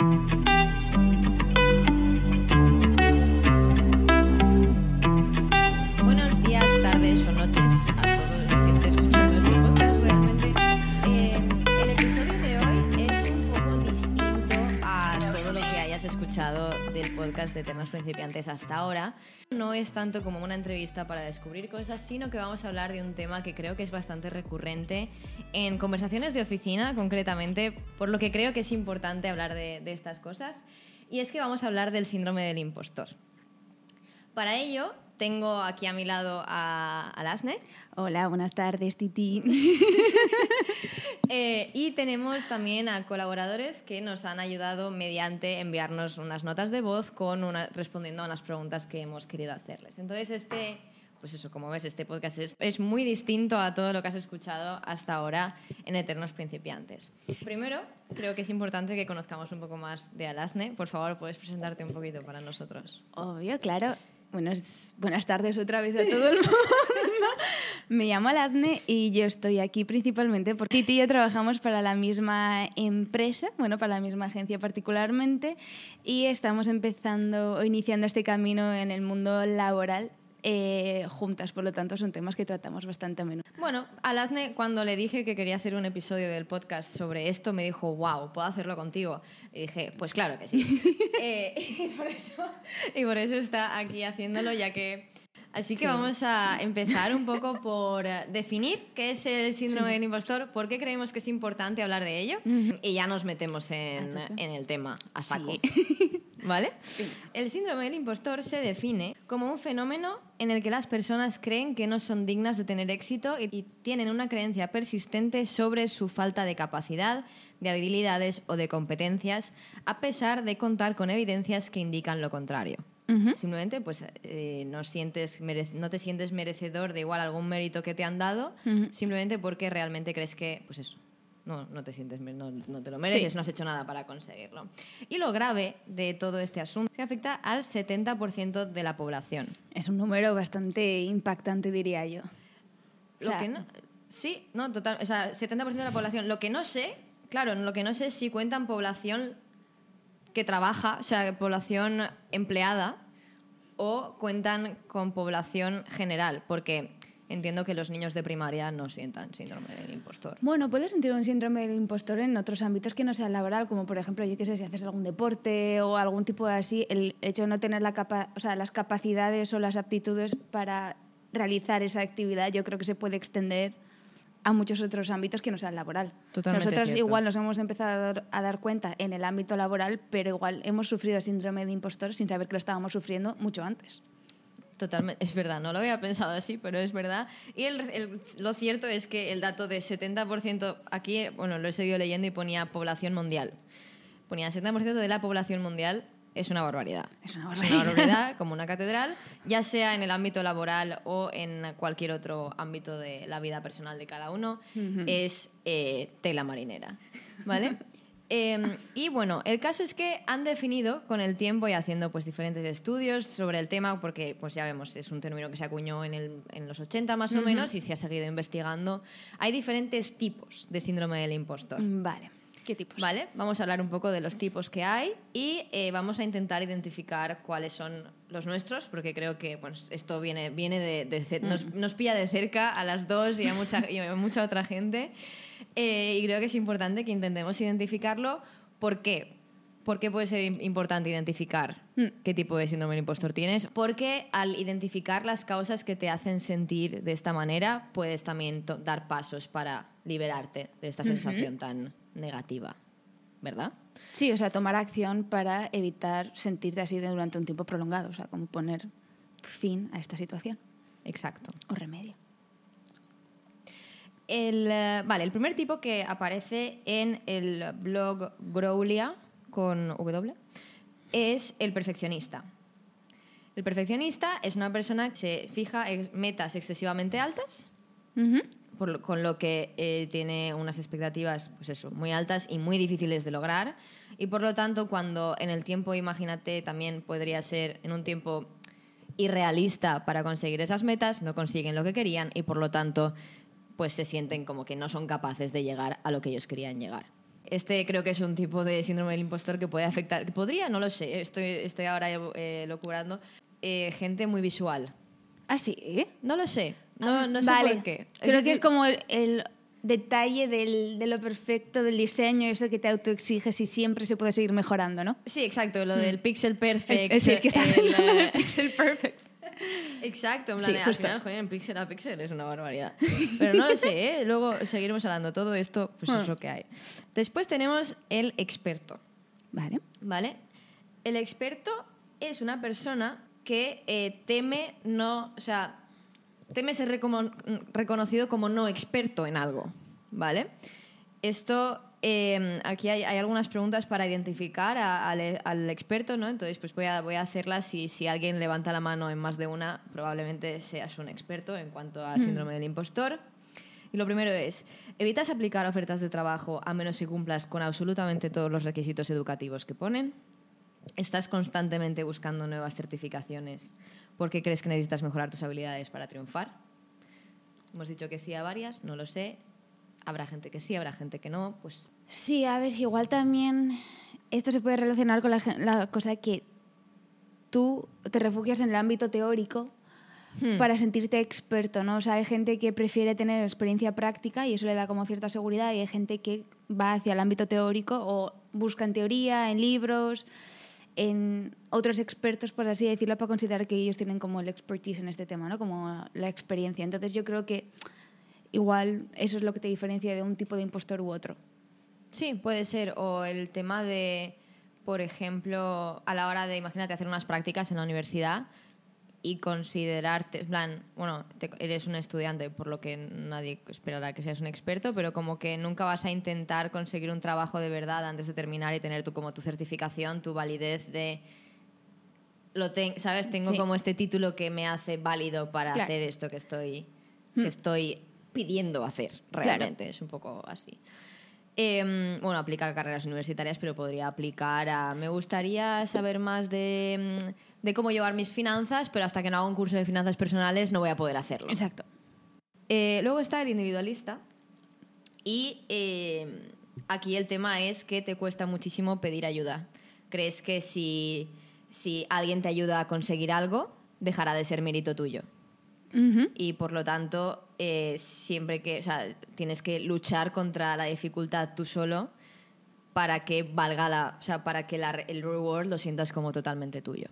Thank you. De Eternos Principiantes hasta ahora. No es tanto como una entrevista para descubrir cosas, sino que vamos a hablar de un tema que creo que es bastante recurrente en conversaciones de oficina, concretamente, por lo que creo que es importante hablar de estas cosas. Y es que vamos a hablar del síndrome del impostor. Para ello, tengo aquí a mi lado a, a Lasne Hola, buenas tardes, Titi. eh, y tenemos también a colaboradores que nos han ayudado mediante enviarnos unas notas de voz con una, respondiendo a unas preguntas que hemos querido hacerles. Entonces, este, pues eso, como ves, este podcast es, es muy distinto a todo lo que has escuchado hasta ahora en Eternos Principiantes. Primero, creo que es importante que conozcamos un poco más de Alazne. Por favor, puedes presentarte un poquito para nosotros. Obvio, claro. Buenos- buenas tardes otra vez a todo el mundo. Me llamo Alazne y yo estoy aquí principalmente porque Titi y yo trabajamos para la misma empresa, bueno, para la misma agencia particularmente, y estamos empezando o iniciando este camino en el mundo laboral eh, juntas. Por lo tanto, son temas que tratamos bastante a menudo. Bueno, Alasne, cuando le dije que quería hacer un episodio del podcast sobre esto, me dijo, wow, ¿puedo hacerlo contigo? Y dije, pues claro que sí. Eh, y, por eso, y por eso está aquí haciéndolo, ya que... Así que vamos a empezar un poco por eh, definir qué es el síndrome del impostor, por qué creemos que es importante hablar de ello, y ya nos metemos en, el tema a saco. ¿Vale? El síndrome del impostor se define como un fenómeno en el que las personas creen que no son dignas de tener éxito y tienen una creencia persistente sobre su falta de capacidad, de habilidades o de competencias, a pesar de contar con evidencias que indican lo contrario. Simplemente, pues, eh, no, sientes merec- no te sientes merecedor de igual algún mérito que te han dado, simplemente porque realmente crees que, pues eso, no, no te sientes, no, no te lo mereces, Sí. no has hecho nada para conseguirlo. Y lo grave de todo este asunto es que afecta al 70% de la población. Es un número bastante impactante, diría yo. Lo O sea, que no, sí, no, total, o sea, 70% de la población. Lo que no sé, claro, lo que no sé es si cuentan población que trabaja, o sea, población empleada, o cuentan con población general, porque entiendo que los niños de primaria no sientan síndrome del impostor. Bueno, puedes sentir un síndrome del impostor en otros ámbitos que no sea laboral, como por ejemplo, yo qué sé, si haces algún deporte o algún tipo de así, el hecho de no tener las capacidades o las aptitudes para realizar esa actividad, yo creo que se puede extender a muchos otros ámbitos que no sean laboral. Totalmente Nosotros cierto. igual nos hemos empezado a dar, a dar cuenta en el ámbito laboral, pero igual hemos sufrido síndrome de impostor sin saber que lo estábamos sufriendo mucho antes. Totalmente, es verdad, no lo había pensado así, pero es verdad. Y el- el- lo cierto es que el dato de 70%, aquí, bueno, lo he seguido leyendo y ponía población mundial. Ponía 70% de la población mundial es una barbaridad. Es una Es barbaridad. una barbaridad, como una catedral, ya sea en el ámbito laboral o en cualquier otro ámbito de la vida personal de cada uno, es eh, tela marinera. ¿Vale? Eh, y bueno, el caso es que han definido con el tiempo y haciendo pues diferentes estudios sobre el tema, porque pues ya vemos, es un término que se acuñó en, el- en los 80 más o menos y se ha seguido investigando. Hay diferentes tipos de síndrome del impostor. Vale. ¿Qué tipos? Vale, vamos a hablar un poco de los tipos que hay y eh, vamos a intentar identificar cuáles son los nuestros, porque creo que pues, esto viene, viene de, de nos, nos pilla de cerca a las dos y a mucha, y a mucha otra gente. Eh, y creo que es importante que intentemos identificarlo. ¿Por qué? ¿Por qué puede ser im- importante identificar qué tipo de síndrome del impostor tienes? Porque al identificar las causas que te hacen sentir de esta manera, puedes también to- dar pasos para liberarte de esta sensación tan negativa, ¿verdad? Sí, o sea, tomar acción para evitar sentirte así durante un tiempo prolongado, o sea, como poner fin a esta situación Exacto. o remedio. El, eh, vale, el primer tipo que aparece en el blog Growlia con W es el perfeccionista. El perfeccionista es una persona que se fija en metas excesivamente altas, por lo- con lo que eh, tiene unas expectativas pues eso, muy altas y muy difíciles de lograr. Y por lo tanto, cuando en el tiempo, imagínate, también podría ser en un tiempo irrealista para conseguir esas metas, no consiguen lo que querían y por lo tanto pues se sienten como que no son capaces de llegar a lo que ellos querían llegar. Este creo que es un tipo de síndrome del impostor que puede afectar. Podría, no lo sé, estoy, estoy ahora eh, locurando. Eh, gente muy visual. ¿Ah, sí? No lo sé. No, no sé vale. por qué. Creo que es como el, el detalle del- de lo perfecto del diseño, eso que te autoexiges y siempre se puede seguir mejorando, ¿no? Sí, exacto, lo del pixel perfect. Eh, sí, es que está el, eh, pixel perfect. Exacto, en Sí, plan, al justo. final, joder, en pixel a pixel es una barbaridad. Pero no lo sé, ¿eh? luego seguiremos hablando. Todo esto, pues Ah. es lo que hay. Después tenemos el experto, Vale. ¿vale? El experto es una persona que eh, teme no, o sea, teme ser reconocido como no experto en algo, ¿vale? Esto, eh, aquí hay, hay algunas preguntas para identificar a- al, al experto, ¿no? Entonces, pues voy a, voy a hacerlas y si alguien levanta la mano en más de una, probablemente seas un experto en cuanto a síndrome del impostor. Y lo primero es, evitas aplicar ofertas de trabajo a menos que cumplas con absolutamente todos los requisitos educativos que ponen. Estás constantemente buscando nuevas certificaciones porque crees que necesitas mejorar tus habilidades para triunfar. Hemos dicho que sí a varias, no lo sé. Habrá gente que sí, habrá gente que no. Pues Sí, a ver, igual también esto se puede relacionar con la, la cosa que tú te refugias en el ámbito teórico Hmm. para sentirte experto, ¿no? O sea, hay gente que prefiere tener experiencia práctica y eso le da como cierta seguridad y hay gente que va hacia el ámbito teórico o busca en teoría, en libros, en otros expertos, por así decirlo, para considerar que ellos tienen como el expertise en este tema, ¿no? Como la experiencia. Entonces yo creo que igual eso es lo que te diferencia de un tipo de impostor u otro. Sí, puede ser. O el tema de, por ejemplo, a la hora de, imagínate, hacer unas prácticas en la universidad y considerarte, en plan, bueno, te- eres un estudiante, por lo que nadie esperará que seas un experto, pero como que nunca vas a intentar conseguir un trabajo de verdad antes de terminar y tener tú como tu certificación, tu validez de... Lo ten- ¿Sabes? Tengo Sí. como este título que me hace válido para Claro. hacer esto que estoy, Hmm. que estoy pidiendo hacer, realmente. Es un poco así. Eh, bueno, aplica a carreras universitarias, pero podría aplicar a... Me gustaría saber más de, mm, de cómo llevar mis finanzas, pero hasta que no haga un curso de finanzas personales no voy a poder hacerlo. Exacto. Eh, luego está el individualista. Y eh, aquí el tema es que te cuesta muchísimo pedir ayuda. Crees que si, si alguien te ayuda a conseguir algo, dejará de ser mérito tuyo Y por lo tanto eh, siempre que o sea, tienes que luchar contra la dificultad tú solo para que valga la o sea para que la- el reward lo sientas como totalmente tuyo.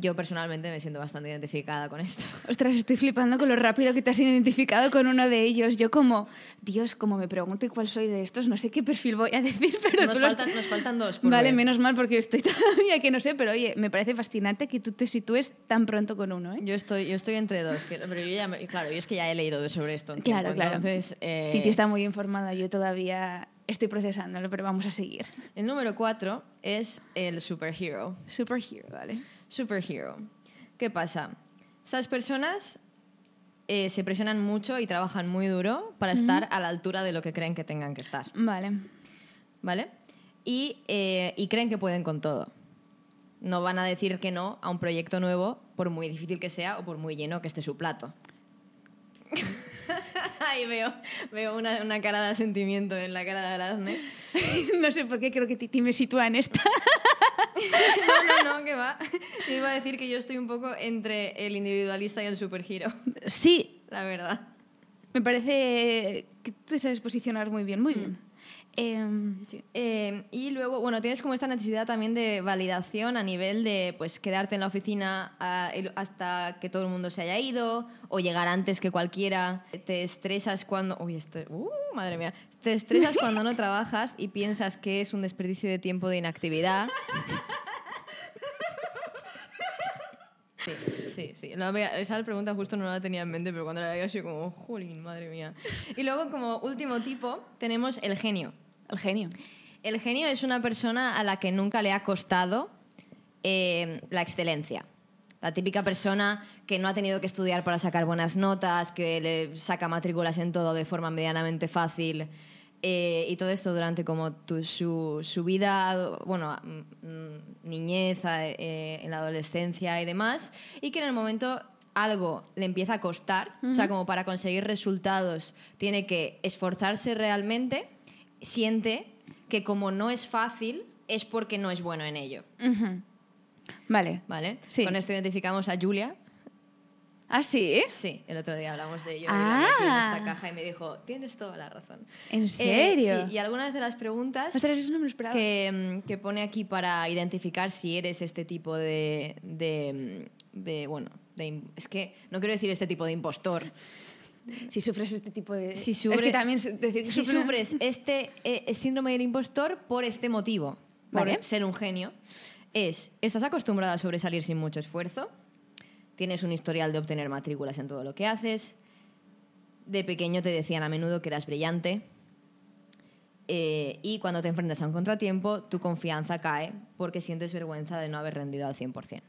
Yo personalmente me siento bastante identificada con esto Ostras, estoy flipando con lo rápido que te has identificado con uno de ellos. Yo como, Dios, como me pregunte cuál soy de estos, no sé qué perfil voy a decir, pero nos faltan, nos faltan dos por Vale, ver. menos mal porque estoy todavía que no sé, pero oye, me parece fascinante que tú te sitúes tan pronto con uno, ¿eh? yo estoy yo estoy entre dos que- pero yo ya me- claro yo es que ya he leído sobre esto Claro, tiempo, claro. entonces eh, Titi está muy informada, yo todavía estoy procesándolo, pero vamos a seguir. el número cuatro es el superhero Superhero, ¿vale? Superhero. ¿Qué pasa? Estas personas eh, se presionan mucho y trabajan muy duro para estar a la altura de lo que creen que tengan que estar, Vale. ¿vale? Y, eh, y creen que pueden con todo. No van a decir que no a un proyecto nuevo, por muy difícil que sea o por muy lleno que esté su plato. Ahí veo, veo una, una cara de asentimiento en la cara de Arazne. no sé por qué creo que Titi me sitúa en esta. No, no, no, que va. Yo iba a decir que yo estoy un poco entre el individualista y el superhero, Sí, la verdad. me parece que tú te sabes posicionar muy bien, muy bien. Em, sí. Eh, y luego, bueno, tienes como esta necesidad también de validación a nivel de pues quedarte en la oficina el- hasta que todo el mundo se haya ido o llegar antes que cualquiera. Te estresas cuando... Uy, esto... Uh, madre mía. Te estresas cuando no trabajas y piensas que es un desperdicio de tiempo de inactividad. Sí, sí, sí. No, esa pregunta justo no la tenía en mente, pero cuando la veía así como, jolín, madre mía. Y luego, como último tipo, tenemos el genio. El genio. El genio es una persona a la que nunca le ha costado eh, la excelencia. La típica persona que no ha tenido que estudiar para sacar buenas notas, que le saca matrículas en todo de forma medianamente fácil. eh, y todo esto durante como tu- su, su vida, bueno, mm, niñez, eh, en la adolescencia y demás, y que en el momento algo le empieza a costar, o sea, como para conseguir resultados tiene que esforzarse realmente siente que como no es fácil, es porque no es bueno en ello. Vale. ¿Vale? Sí. Con esto identificamos a Julia. ¿Ah, sí? Sí, el otro día hablamos de ello. y Ah. la metí en esta caja y me dijo, tienes toda la razón. ¿En Eh, serio? sí, y algunas de las preguntas Ostras, eso no me que, mm, que pone aquí para identificar si eres este tipo de, de, mm, de, bueno, de es que no quiero decir este tipo de impostor. Si sufres este tipo de... Si es sufre- que también decir que Si sufre- sufres este eh, síndrome del impostor por este motivo, por Vale. ser un genio, es, estás acostumbrada a sobresalir sin mucho esfuerzo, tienes un historial de obtener matrículas en todo lo que haces, de pequeño te decían a menudo que eras brillante, eh, y cuando te enfrentas a un contratiempo, tu confianza cae porque sientes vergüenza de no haber rendido al 100%.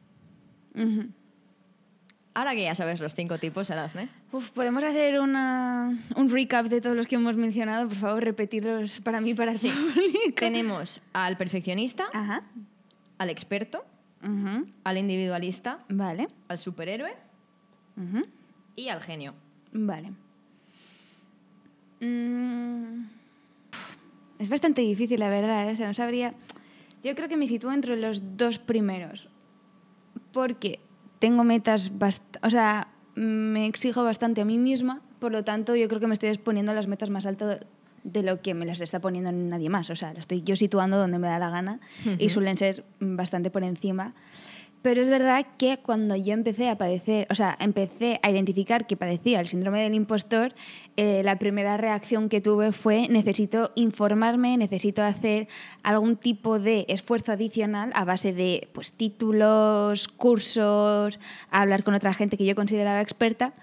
Ujú. Ahora que ya sabes los cinco tipos, Arazne, Uf, ¿podemos hacer una, un recap de todos los que hemos mencionado? Por favor, repetirlos para mí, para Sí. tenemos al perfeccionista, Ajá. Al experto, al individualista, Vale. al superhéroe y al genio. Vale. Mm, Es bastante difícil, la verdad. ¿eh? O sea, no sabría. Yo creo que me sitúo entre los dos primeros. Porque tengo metas O sea, me exijo bastante a mí misma. Por lo tanto, yo creo que me estoy exponiendo a las metas más altas de lo que me las está poniendo nadie más. O sea, las estoy yo situando donde me da la gana y suelen ser bastante por encima. Pero es verdad que cuando yo empecé a padecer, o sea, empecé a identificar que padecía el síndrome del impostor, eh, la primera reacción que tuve fue necesito informarme, necesito hacer algún tipo de esfuerzo adicional a base de pues, títulos, cursos, hablar con otra gente que yo consideraba experta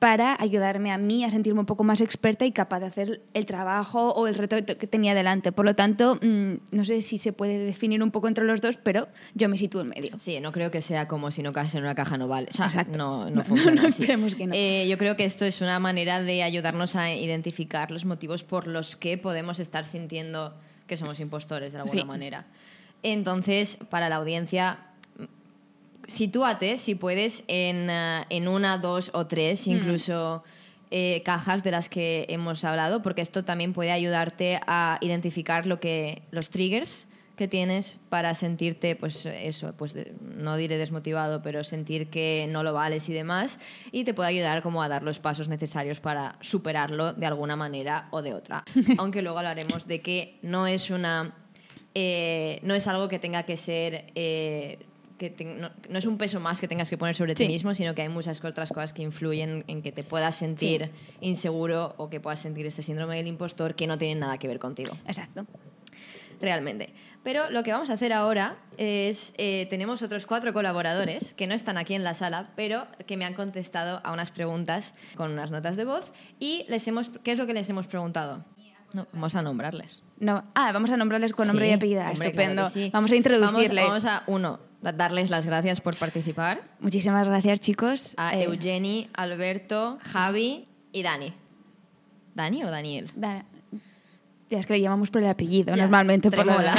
para ayudarme a mí a sentirme un poco más experta y capaz de hacer el trabajo o el reto que tenía delante. Por lo tanto, mm, no sé si se puede definir un poco entre los dos, pero yo me sitúo en medio. Sí, no creo que sea como si no caes en una caja no vale. O sea, Exacto. no, no No, funciona no, así. que no. Eh, yo creo que esto es una manera de ayudarnos a identificar los motivos por los que podemos estar sintiendo que somos impostores de alguna Sí. manera. Entonces, para la audiencia, sitúate, si puedes, en, eh, en una, dos o tres, Mm. incluso eh, cajas de las que hemos hablado, porque esto también puede ayudarte a identificar lo que, los triggers que tienes para sentirte, pues eso, pues no diré desmotivado, pero sentir que no lo vales y demás, y te puede ayudar como a dar los pasos necesarios para superarlo de alguna manera o de otra. Aunque luego hablaremos de que no es una eh, no es algo que tenga que ser eh, que te- no, no es un peso más que tengas que poner sobre ti mismo, sino que hay muchas otras cosas que influyen en que te puedas sentir inseguro o que puedas sentir este síndrome del impostor que no tienen nada que ver contigo Exacto. realmente. Pero lo que vamos a hacer ahora es, eh, tenemos otros cuatro colaboradores que no están aquí en la sala, pero que me han contestado a unas preguntas con unas notas de voz y les hemos, ¿qué es lo que les hemos preguntado? No, vamos a nombrarles. No, ah, vamos a nombrarles con nombre Sí, y apellido. hombre, Estupendo. claro sí. Vamos a introducirle. Vamos, vamos a, uno, da- darles las gracias por participar. Muchísimas gracias, chicos. A Eh, Eugeni, Alberto, Javi y Dani. ¿Dani o Daniel? da- ya es que le llamamos por el apellido, Ya, normalmente. Por la.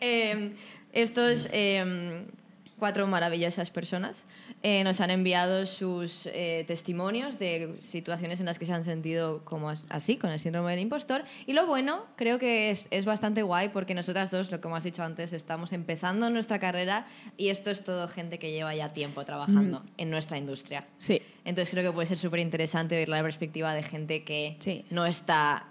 Eh, estos eh, cuatro maravillosas personas eh, nos han enviado sus eh, testimonios de situaciones en las que se han sentido como as- así, con el síndrome del impostor. Y lo bueno, creo que es, es bastante guay porque nosotras dos, lo que hemos dicho antes, estamos empezando nuestra carrera y esto es todo gente que lleva ya tiempo trabajando en nuestra industria. sí. Entonces creo que puede ser súper interesante oír la perspectiva de gente que Sí. no está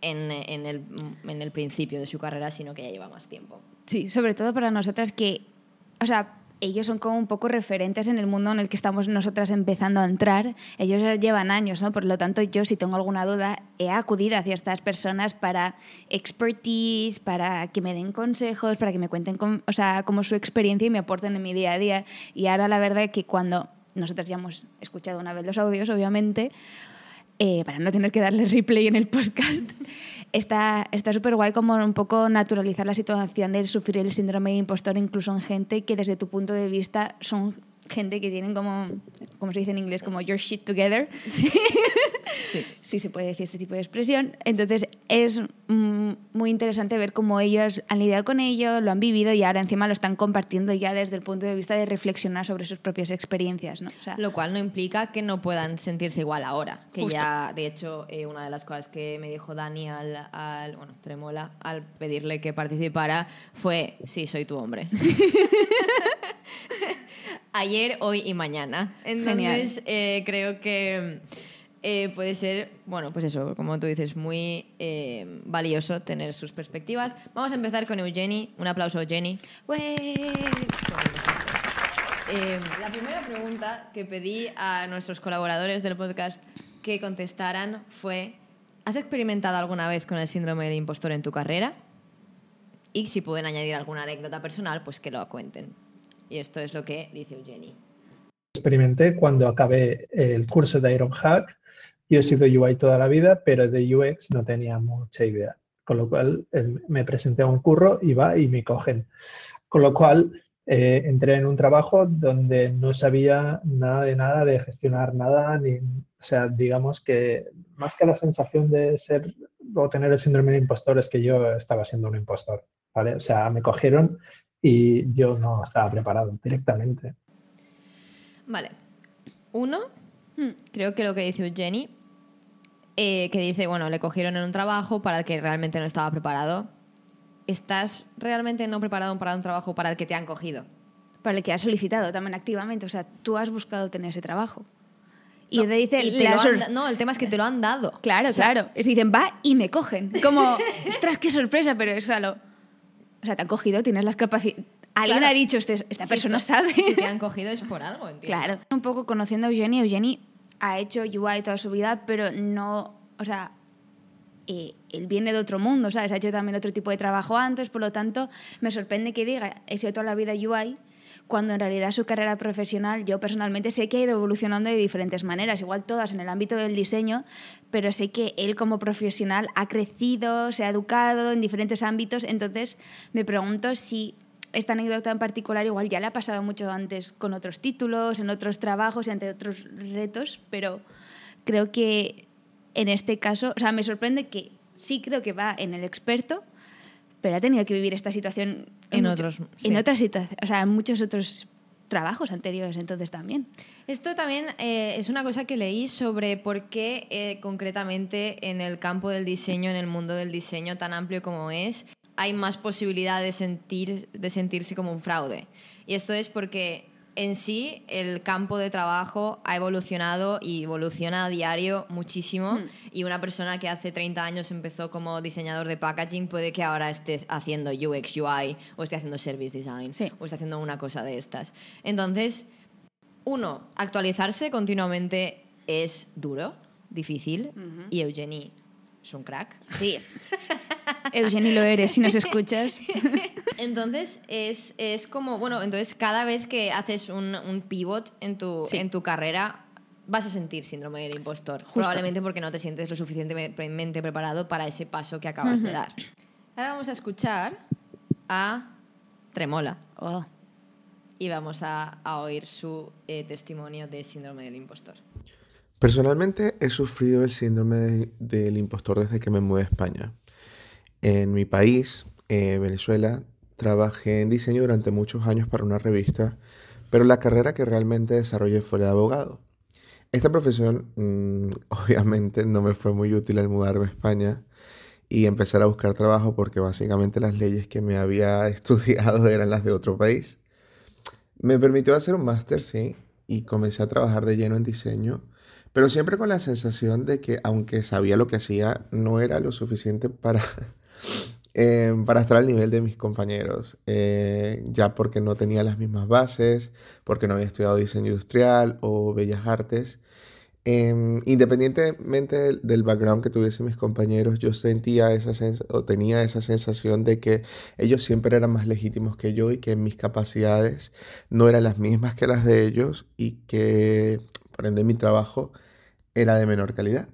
en, en el, en el principio de su carrera, sino que ya lleva más tiempo. Sí, sobre todo para nosotras que, o sea, ellos son como un poco referentes en el mundo en el que estamos nosotras empezando a entrar. Ellos llevan años, ¿no? Por lo tanto, yo si tengo alguna duda, he acudido hacia estas personas para expertise, para que me den consejos, para que me cuenten con- o sea, como su experiencia y me aporten en mi día a día. Y ahora la verdad es que cuando nosotras ya hemos escuchado una vez los audios, obviamente, eh, para no tener que darle replay en el podcast, está está súper guay como un poco naturalizar la situación de sufrir el síndrome de impostor incluso en gente que desde tu punto de vista son gente que tienen como, como se dice en inglés, como your shit together. Sí. sí se puede decir este tipo de expresión. Entonces es mm, muy interesante ver cómo ellos han lidiado con ello, lo han vivido y ahora encima lo están compartiendo ya desde el punto de vista de reflexionar sobre sus propias experiencias. ¿no? O sea, Lo cual no implica que no puedan sentirse igual ahora. Que Justo. ya, de hecho, eh, una de las cosas que me dijo Dani al, al- bueno, Tremola, al pedirle que participara fue, sí, soy tu hombre. Ayer, hoy y mañana. Entonces, eh, creo que eh, puede ser, bueno, pues eso, como tú dices, muy eh, valioso tener sus perspectivas. Vamos a empezar con Eugenie. Un aplauso, Eugenie. Eh, la primera pregunta que pedí a nuestros colaboradores del podcast que contestaran fue, ¿has experimentado alguna vez con el síndrome del impostor en tu carrera? Y si pueden añadir alguna anécdota personal, pues que lo cuenten. Y esto es lo que dice Eugenie. experimenté cuando acabé el curso de Ironhack. Yo he sido UI toda la vida, pero de UX no tenía mucha idea. Con lo cual me presenté a un curro y va y me cogen. Con lo cual eh, entré en un trabajo donde no sabía nada de nada, de gestionar nada, ni, o sea, digamos que más que la sensación de ser o tener el síndrome de impostor es que yo estaba siendo un impostor. O sea, me cogieron y yo no estaba preparado directamente. Vale. Uno, Hmm. creo que lo que dice Eugenie, eh, que dice, bueno, le cogieron en un trabajo para el que realmente no estaba preparado. ¿Estás realmente no preparado para un trabajo para el que te han cogido? Para el que has solicitado también activamente. O sea, tú has buscado tener ese trabajo. Y No, te dice... y te la lo han sor- da- no, el tema es que te lo han dado. Claro, O sea, claro. Es dicen, va y me cogen. Como, ostras, qué sorpresa, pero eso a lo... O sea, te han cogido, tienes las capacidades... Alguien Claro. ha dicho, este- esta Si persona esto- sabe. Si te han cogido es por algo, entiendo. Claro. Un poco conociendo a Eugenie, Eugenie ha hecho UI toda su vida, pero no, o sea, eh, él viene de otro mundo, ¿sabes? Ha hecho también otro tipo de trabajo antes, por lo tanto, me sorprende que diga, he sido toda la vida UI, cuando en realidad su carrera profesional, yo personalmente sé que ha ido evolucionando de diferentes maneras, igual todas en el ámbito del diseño, pero sé que él como profesional ha crecido, se ha educado en diferentes ámbitos, entonces me pregunto si esta anécdota en particular igual ya le ha pasado mucho antes con otros títulos, en otros trabajos y ante otros retos, pero creo que en este caso, o sea, me sorprende que sí creo que va en el experto, pero ha tenido que vivir esta situación En mucho- otros, en otras situaciones, o sea, en muchos otros trabajos anteriores, entonces también. Esto también eh, es una cosa que leí sobre por qué eh, concretamente en el campo del diseño, en el mundo del diseño tan amplio como es, hay más posibilidad de, sentir, de sentirse como un fraude. Y esto es porque en sí el campo de trabajo ha evolucionado y evoluciona a diario muchísimo Hmm. y una persona que hace 30 años empezó como diseñador de packaging puede que ahora esté haciendo UX UI o esté haciendo service design Sí. o esté haciendo una cosa de estas. Entonces, uno, actualizarse continuamente es duro, difícil, y Eugenie es un crack. Sí. Eugenie lo eres, si nos escuchas. Entonces, es, es como, bueno, entonces cada vez que haces un, un pivot en tu, Sí. en tu carrera, vas a sentir síndrome del impostor. Probablemente porque no te sientes lo suficientemente preparado para ese paso que acabas de dar. Ahora vamos a escuchar a Tremola Oh. y vamos a, a oír su eh, testimonio de síndrome del impostor. Personalmente he sufrido el síndrome de- del impostor desde que me mudé a España. En mi país, eh, Venezuela, trabajé en diseño durante muchos años para una revista, pero la carrera que realmente desarrollé fue la de abogado. Esta profesión mm, obviamente no me fue muy útil al mudarme a España y empezar a buscar trabajo porque básicamente las leyes que me había estudiado eran las de otro país. Me permitió hacer un máster, sí, y comencé a trabajar de lleno en diseño, pero siempre con la sensación de que aunque sabía lo que hacía, no era lo suficiente para, eh, para estar al nivel de mis compañeros, eh, ya porque no tenía las mismas bases, porque no había estudiado diseño industrial o bellas artes. Em, independientemente del, background que tuviesen mis compañeros, yo sentía esa o tenía esa sensación de que ellos siempre eran más legítimos que yo y que mis capacidades no eran las mismas que las de ellos y que, por ende, mi trabajo era de menor calidad.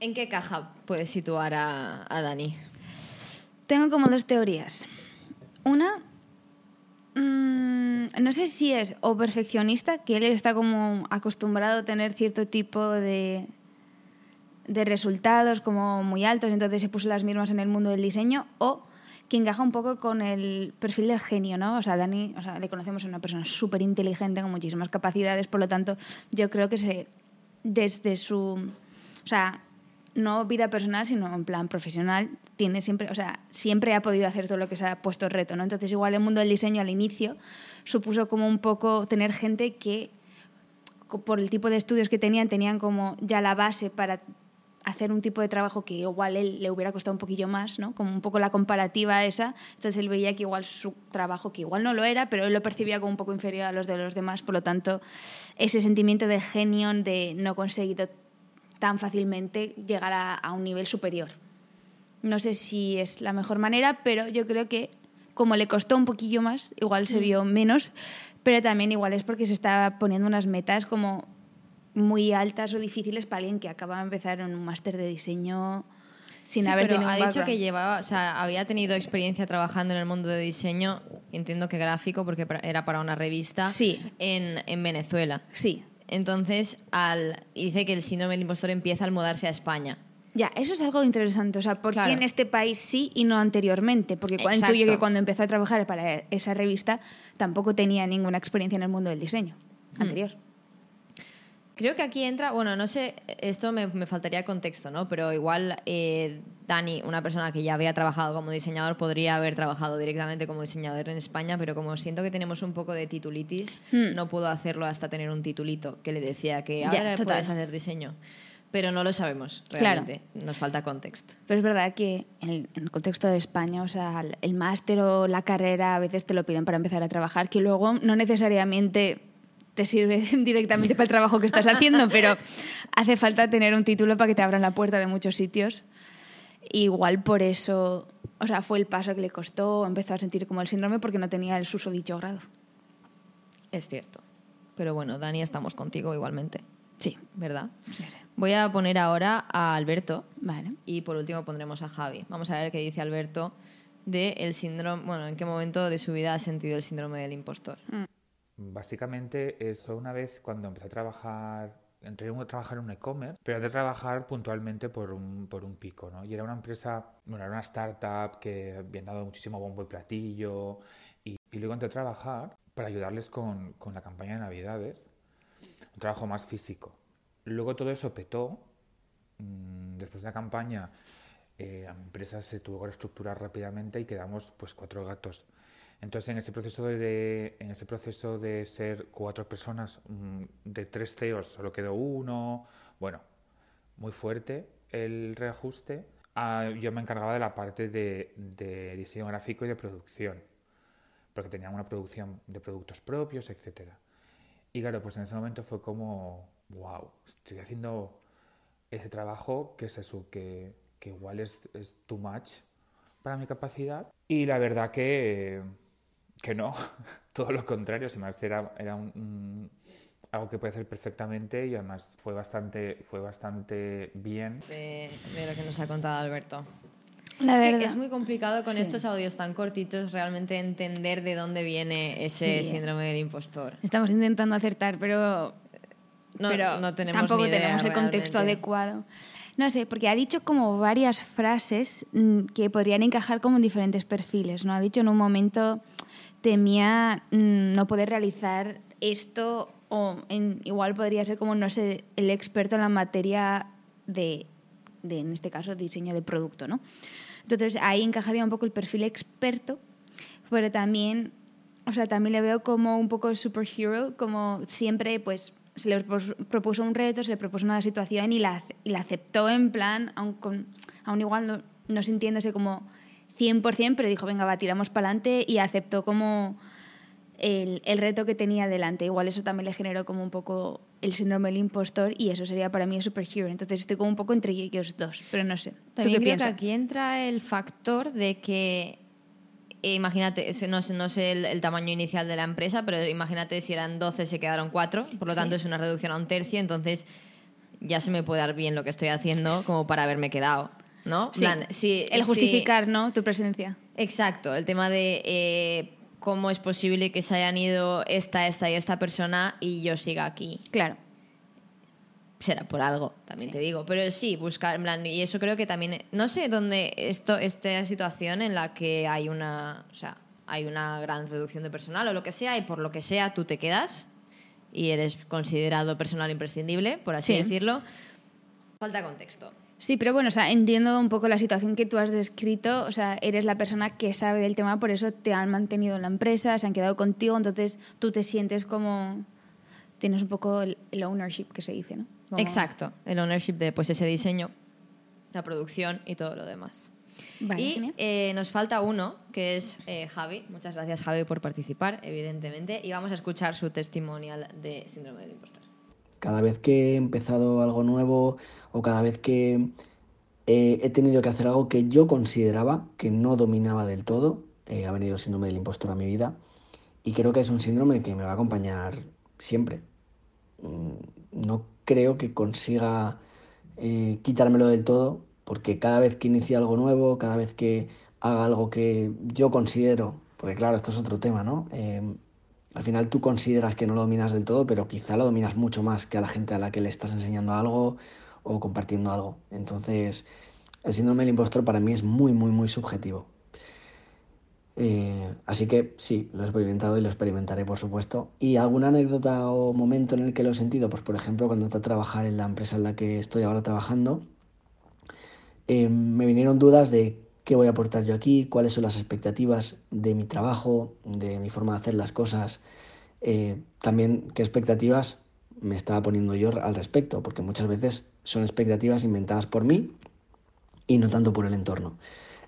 ¿En qué caja puedes situar a, a Dani? Tengo como dos teorías. Una, mm, no sé si es o perfeccionista, que él está como acostumbrado a tener cierto tipo de, de resultados como muy altos, entonces se puso las mismas en el mundo del diseño, o que encaja un poco con el perfil del genio, ¿no? O sea, Dani, o sea, le conocemos a una persona súper inteligente con muchísimas capacidades, por lo tanto, yo creo que se, desde su, o sea, no vida personal, sino en plan profesional, tiene siempre, o sea, siempre ha podido hacer todo lo que se ha puesto reto, ¿no? Entonces, igual el mundo del diseño al inicio supuso como un poco tener gente que por el tipo de estudios que tenían, tenían como ya la base para hacer un tipo de trabajo que igual él le hubiera costado un poquillo más, ¿no? Como un poco la comparativa esa. Entonces él veía que igual su trabajo, que igual no lo era, pero él lo percibía como un poco inferior a los de los demás. Por lo tanto, ese sentimiento de genio, de no conseguido tan fácilmente llegar a, a un nivel superior. No sé si es la mejor manera, pero yo creo que como le costó un poquillo más, igual se vio menos, pero también igual es porque se está poniendo unas metas como muy altas o difíciles para alguien que acaba de empezar en un máster de diseño sin Sí, haber pero tenido ha un dicho que llevaba, o sea, había tenido experiencia trabajando en el mundo de diseño, entiendo que gráfico, porque era para una revista, Sí. en, en Venezuela. Sí. Entonces, al, dice que el síndrome del impostor empieza al mudarse a España. Ya, eso es algo interesante. O sea, ¿por Claro. qué en este país sí y no anteriormente? Porque cuando Exacto. intuyo que cuando empezó a trabajar para esa revista tampoco tenía ninguna experiencia en el mundo del diseño Hmm. anterior. Creo que aquí entra, bueno, no sé, esto me, me faltaría contexto, ¿no? Pero igual eh, Dani, una persona que ya había trabajado como diseñador, podría haber trabajado directamente como diseñador en España, pero como siento que tenemos un poco de titulitis, Hmm. no pudo hacerlo hasta tener un titulito que le decía que Ya, ahora total. puedes hacer diseño. Pero no lo sabemos, Claro. realmente. Nos falta contexto. Pero es verdad que en, el contexto de España, o sea, el máster o la carrera a veces te lo piden para empezar a trabajar, que luego no necesariamente te sirve directamente para el trabajo que estás haciendo, pero hace falta tener un título para que te abran la puerta de muchos sitios. Igual por eso, o sea, fue el paso que le costó, empezó a sentir como el síndrome porque no tenía el susodicho grado. Es cierto. Pero bueno, Dani, estamos contigo igualmente, Sí, ¿verdad? sí, sí. Voy a poner ahora a Alberto Vale. y por último pondremos a Javi. Vamos a ver qué dice Alberto de el síndrome, bueno, en qué momento de su vida ha sentido el síndrome del impostor. Básicamente, eso una vez cuando empecé a trabajar, entré a trabajar en un e-commerce, pero de trabajar puntualmente por un, por un pico, ¿no? Y era una empresa, bueno, era una startup que habían dado muchísimo bombo y platillo. Y, luego entré a trabajar para ayudarles con, con la campaña de Navidades, un trabajo más físico. Luego todo eso petó. Mm, Después de la campaña, eh, la empresa se tuvo que reestructurar rápidamente y quedamos pues cuatro gatos. Entonces, en ese proceso de, en ese proceso de ser cuatro personas, mm, de tres CEOs solo quedó uno. Bueno, muy fuerte el reajuste. Ah, yo me encargaba de la parte de, de diseño gráfico y de producción, porque teníamos una producción de productos propios, etcétera. Y claro, pues en ese momento fue como, wow, estoy haciendo ese trabajo que es eso, que, que igual es, es too much para mi capacidad. Y la verdad que, que no, todo lo contrario, si más era, era un- un- algo que puede hacer perfectamente y además fue bastante, fue bastante bien. De, de lo que nos ha contado Alberto. La es que es muy complicado con Sí. estos audios tan cortitos realmente entender de dónde viene ese Sí. síndrome del impostor. Estamos intentando acertar, pero No, pero no tenemos tampoco ni idea tenemos el contexto adecuado. No sé, porque ha dicho como varias frases mm, que podrían encajar como en diferentes perfiles, ¿no? Ha dicho en un momento temía mm, no poder realizar esto o en- igual podría ser como no ser el experto en la materia de, de, en este caso, diseño de producto, ¿no? Entonces ahí encajaría un poco el perfil experto, pero también, o sea, también le veo como un poco superhero, como siempre, pues se le propuso un reto, se le propuso una situación y la, y la aceptó en plan, aun, con, aun igual no, no sintiéndose como 100%, pero dijo, venga, va, tiramos para adelante y aceptó como el, el reto que tenía delante. Igual eso también le generó como un poco el síndrome del impostor y eso sería para mí el superhero. Entonces estoy como un poco entre ellos dos, pero no sé. ¿Tú También qué creo piensas? que aquí entra el factor de que, eh, imagínate, no sé, no sé el, el tamaño inicial de la empresa, pero imagínate si eran 12 se quedaron 4, por lo Sí. tanto es una reducción a un tercio, entonces ya se me puede dar bien lo que estoy haciendo como para haberme quedado, ¿no? Sí. plan, si- el si- justificar, ¿no? Tu presencia. Exacto, el tema de eh, ¿cómo es posible que se hayan ido esta, esta y esta persona y yo siga aquí? Claro. será por algo, también te digo. Pero sí, buscar, en plan, y eso creo que también, no sé dónde esto, esta situación en la que hay una, o sea, hay una gran reducción de personal o lo que sea, y por lo que sea tú te quedas y eres considerado personal imprescindible, por así Sí. decirlo. Falta contexto. Sí, pero bueno, o sea, entiendo un poco la situación que tú has descrito. O sea, eres la persona que sabe del tema, por eso te han mantenido en la empresa, se han quedado contigo, entonces tú te sientes como. Tienes un poco el, el ownership que se dice, ¿no? Como- Exacto, el ownership de pues ese diseño, la producción y todo lo demás. Vale, y eh, nos falta uno, que es eh, Javi. Muchas gracias, Javi, por participar, evidentemente. Y vamos a escuchar su testimonial de Síndrome del Impostor. Cada vez que he empezado algo nuevo o cada vez que eh, he tenido que hacer algo que yo consideraba que no dominaba del todo, eh, ha venido el síndrome del impostor a mi vida y creo que es un síndrome que me va a acompañar siempre. Mm, No creo que consiga eh, quitármelo del todo porque cada vez que inicie algo nuevo, cada vez que haga algo que yo considero, porque claro, esto es otro tema, ¿no? Al final tú consideras que no lo dominas del todo, pero quizá lo dominas mucho más que a la gente a la que le estás enseñando algo o compartiendo algo. Entonces, el síndrome del impostor para mí es muy, muy, muy subjetivo. Eh, así que sí, lo he experimentado y lo experimentaré, por supuesto. ¿Y alguna anécdota o momento en el que lo he sentido? Pues, por ejemplo, cuando entré a trabajar en la empresa en la que estoy ahora trabajando, eh, me vinieron dudas de qué voy a aportar yo aquí, cuáles son las expectativas de mi trabajo, de mi forma de hacer las cosas, eh, también qué expectativas me estaba poniendo yo al respecto, porque muchas veces son expectativas inventadas por mí y no tanto por el entorno.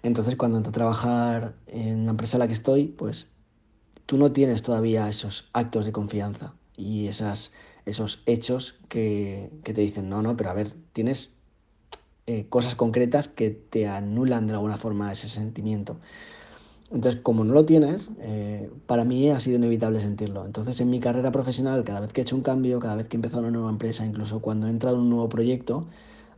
Entonces, cuando entro a trabajar en la empresa en la que estoy, pues tú no tienes todavía esos actos de confianza y esas, esos hechos que, que te dicen, no, no, pero a ver, tienes eh, cosas concretas que te anulan de alguna forma ese sentimiento. Entonces, como no lo tienes, eh, para mí ha sido inevitable sentirlo. Entonces, en mi carrera profesional, cada vez que he hecho un cambio, cada vez que he empezado una nueva empresa, incluso cuando he entrado en un nuevo proyecto,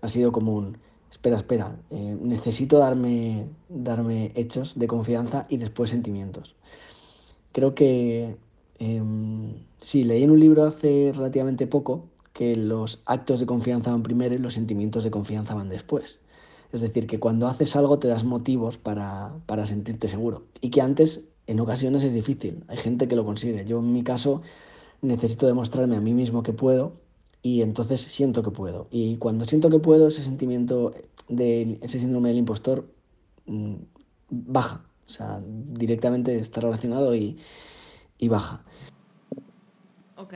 ha sido como un, espera, espera, eh, necesito darme, darme hechos de confianza y después sentimientos. Creo que, eh, sí, leí en un libro hace relativamente poco que los actos de confianza van primero y los sentimientos de confianza van después. Es decir, que cuando haces algo te das motivos para, para sentirte seguro. Y que antes, en ocasiones, es difícil. Hay gente que lo consigue. Yo, en mi caso, necesito demostrarme a mí mismo que puedo y entonces siento que puedo. Y cuando siento que puedo, ese sentimiento, de, ese síndrome del impostor mm, baja. O sea, directamente está relacionado y, y baja. Ok.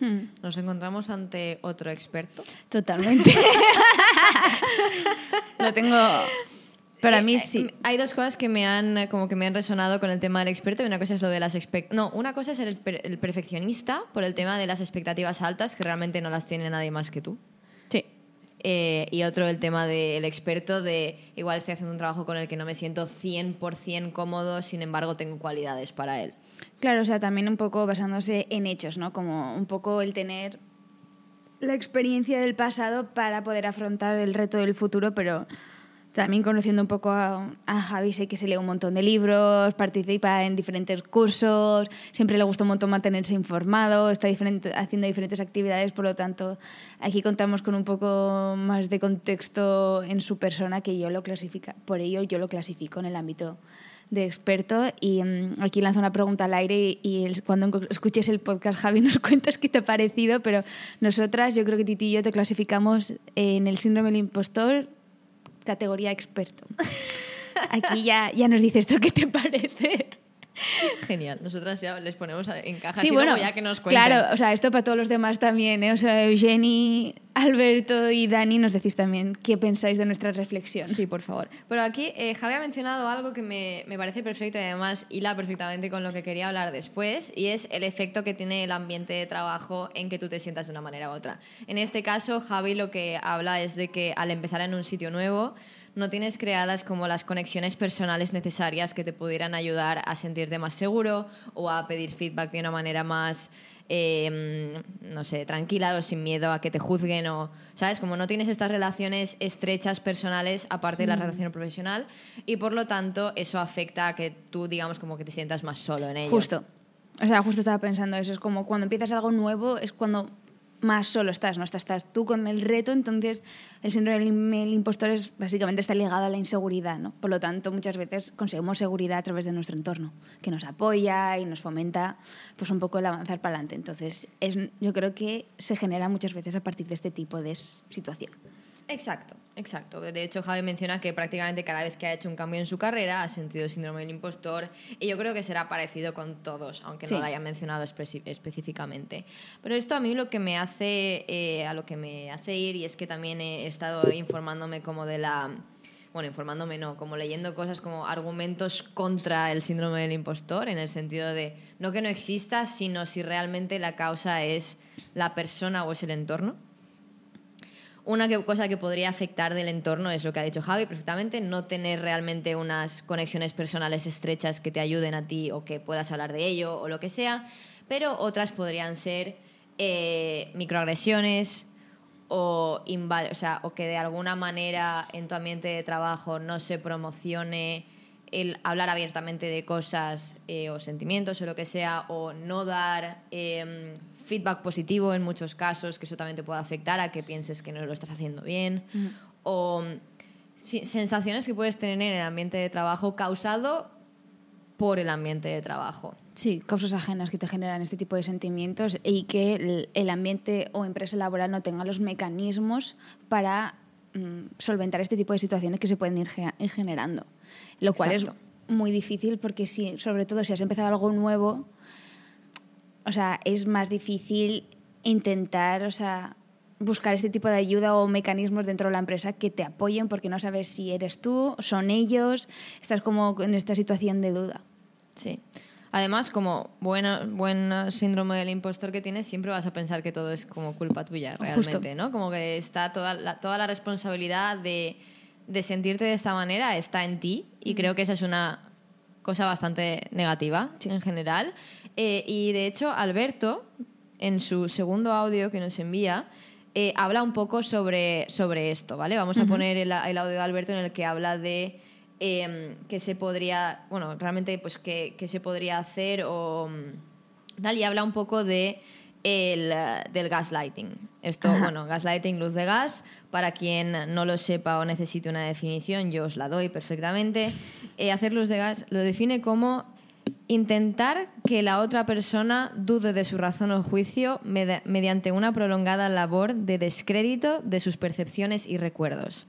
Hmm, Nos encontramos ante otro experto. totalmente. lo tengo. Para Eh, mí eh, sí. Hay dos cosas que me han como que me han resonado con el tema del experto y una cosa es lo de las expect no, una cosa es el, per- el perfeccionista por el tema de las expectativas altas que realmente no las tiene nadie más que tú. Sí. Eh, y otro el tema del experto de igual estoy haciendo un trabajo con el que no me siento 100% cómodo, sin embargo tengo cualidades para él. Claro, o sea, también un poco basándose en hechos, ¿no? Como un poco el tener la experiencia del pasado para poder afrontar el reto del futuro, pero también conociendo un poco a, a Javi, sé que se lee un montón de libros, participa en diferentes cursos, siempre le gusta un montón mantenerse informado, está diferente, haciendo diferentes actividades, por lo tanto, aquí contamos con un poco más de contexto en su persona que yo lo clasifica, por ello yo lo clasifico en el ámbito de experto y mm, aquí lanzo una pregunta al aire y, cuando escuches el podcast Javi nos cuentas qué te ha parecido, pero nosotras yo creo que Titi y yo te clasificamos en el síndrome del impostor categoría experto. Aquí ya, ya nos dices tú qué te parece. Genial. Nosotras ya les ponemos en cajas Sí, bueno, ya que nos cuenten. claro, o sea, esto para todos los demás también, ¿eh? O sea, Eugeni, Alberto y Dani nos decís también qué pensáis de nuestra reflexión. Sí, por favor. Pero aquí eh, Javi ha mencionado algo que me, me parece perfecto y además hila perfectamente con lo que quería hablar después y es el efecto que tiene el ambiente de trabajo en que tú te sientas de una manera u otra. En este caso, Javi lo que habla es de que al empezar en un sitio nuevo no tienes creadas como las conexiones personales necesarias que te pudieran ayudar a sentirte más seguro o a pedir feedback de una manera más eh, no sé, tranquila o sin miedo a que te juzguen o, ¿sabes? Como no tienes estas relaciones estrechas personales aparte de la relación profesional y por lo tanto eso afecta a que tú, digamos, como que te sientas más solo en ello. Justo. O sea, justo estaba pensando eso. Es como cuando empiezas algo nuevo, es cuando más solo estás, ¿no? Estás, estás tú con el reto, entonces el síndrome del impostor es, básicamente está ligado a la inseguridad, ¿no? Por lo tanto, muchas veces conseguimos seguridad a través de nuestro entorno, que nos apoya y nos fomenta pues un poco el avanzar para adelante. Entonces, es, yo creo que se genera muchas veces a partir de este tipo de situación. Exacto, exacto. De hecho, Javi menciona que prácticamente cada vez que ha hecho un cambio en su carrera ha sentido síndrome del impostor y yo creo que será parecido con todos, aunque no lo haya mencionado específicamente. Pero esto a mí lo que me hace, eh, a lo que me hace ir y es que también he estado informándome como de la bueno, informándome no, como leyendo cosas como argumentos contra el síndrome del impostor, en el sentido de no que no exista, sino si realmente la causa es la persona o es el entorno. Una cosa que podría afectar del entorno es lo que ha dicho Javi perfectamente, no tener realmente unas conexiones personales estrechas que te ayuden a ti o que puedas hablar de ello o lo que sea, pero otras podrían ser eh, microagresiones o, o, que de alguna manera en tu ambiente de trabajo no se promocione el hablar abiertamente de cosas eh, o sentimientos o lo que sea, o no dar em, feedback positivo en muchos casos, que eso también te puede afectar a que pienses que no lo estás haciendo bien, o sensaciones que puedes tener en el ambiente de trabajo causado por el ambiente de trabajo. Sí, causas ajenas que te generan este tipo de sentimientos y que el, ambiente o empresa laboral no tenga los mecanismos para solventar este tipo de situaciones que se pueden ir, generando. Lo cual es muy difícil porque si, sobre todo si has empezado algo nuevo, o sea, es más difícil intentar, o sea, buscar este tipo de ayuda o mecanismos dentro de la empresa que te apoyen porque no sabes si eres tú, son ellos, estás como en esta situación de duda. Sí. Además, como buena, buen síndrome del impostor que tienes, siempre vas a pensar que todo es como culpa tuya, realmente, ¿no? Como que está toda la, toda la responsabilidad de, de sentirte de esta manera está en ti y creo que esa es una cosa bastante negativa en general. Eh, y de hecho, Alberto, en su segundo audio que nos envía, eh, habla un poco sobre, sobre esto, ¿vale? Vamos a poner el, audio de Alberto en el que habla de em, que se podría, bueno, realmente, pues, que, se podría hacer o mm, tal, y habla un poco de el, del gaslighting. Esto, bueno, gaslighting, luz de gas, para quien no lo sepa o necesite una definición, yo os la doy perfectamente. Eh, hacer luz de gas lo define como intentar que la otra persona dude de su razón o juicio mediante una prolongada labor de descrédito de sus percepciones y recuerdos.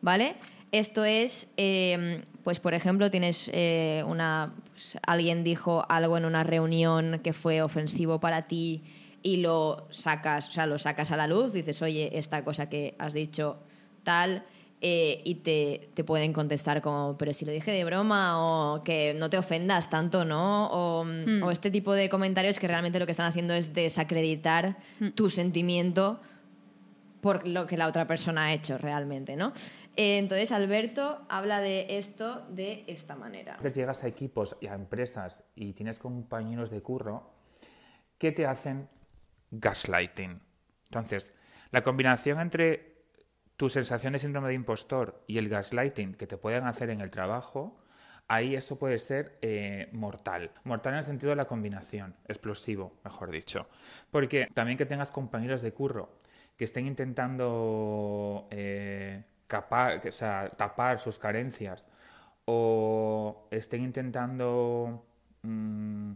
¿Vale? Esto es, em, pues por ejemplo, tienes eh, una. Pues, alguien dijo algo en una reunión que fue ofensivo para ti y lo sacas, o sea, lo sacas a la luz, dices, oye, esta cosa que has dicho tal, eh, y te, te, pueden contestar como, pero si lo dije de broma o que no te ofendas tanto, ¿no? O, o este tipo de comentarios que realmente lo que están haciendo es desacreditar hmm. tu sentimiento por lo que la otra persona ha hecho realmente, ¿no? Eh, entonces, Alberto habla de esto de esta manera. Entonces llegas a equipos y a empresas y tienes compañeros de curro que te hacen gaslighting. Entonces, la combinación entre tu sensación de síndrome de impostor y el gaslighting que te pueden hacer en el trabajo, ahí eso puede ser eh, mortal. Mortal en el sentido de la combinación, explosivo, mejor dicho. Porque también que tengas compañeros de curro que estén intentando eh, tapar sus carencias o estén intentando mm,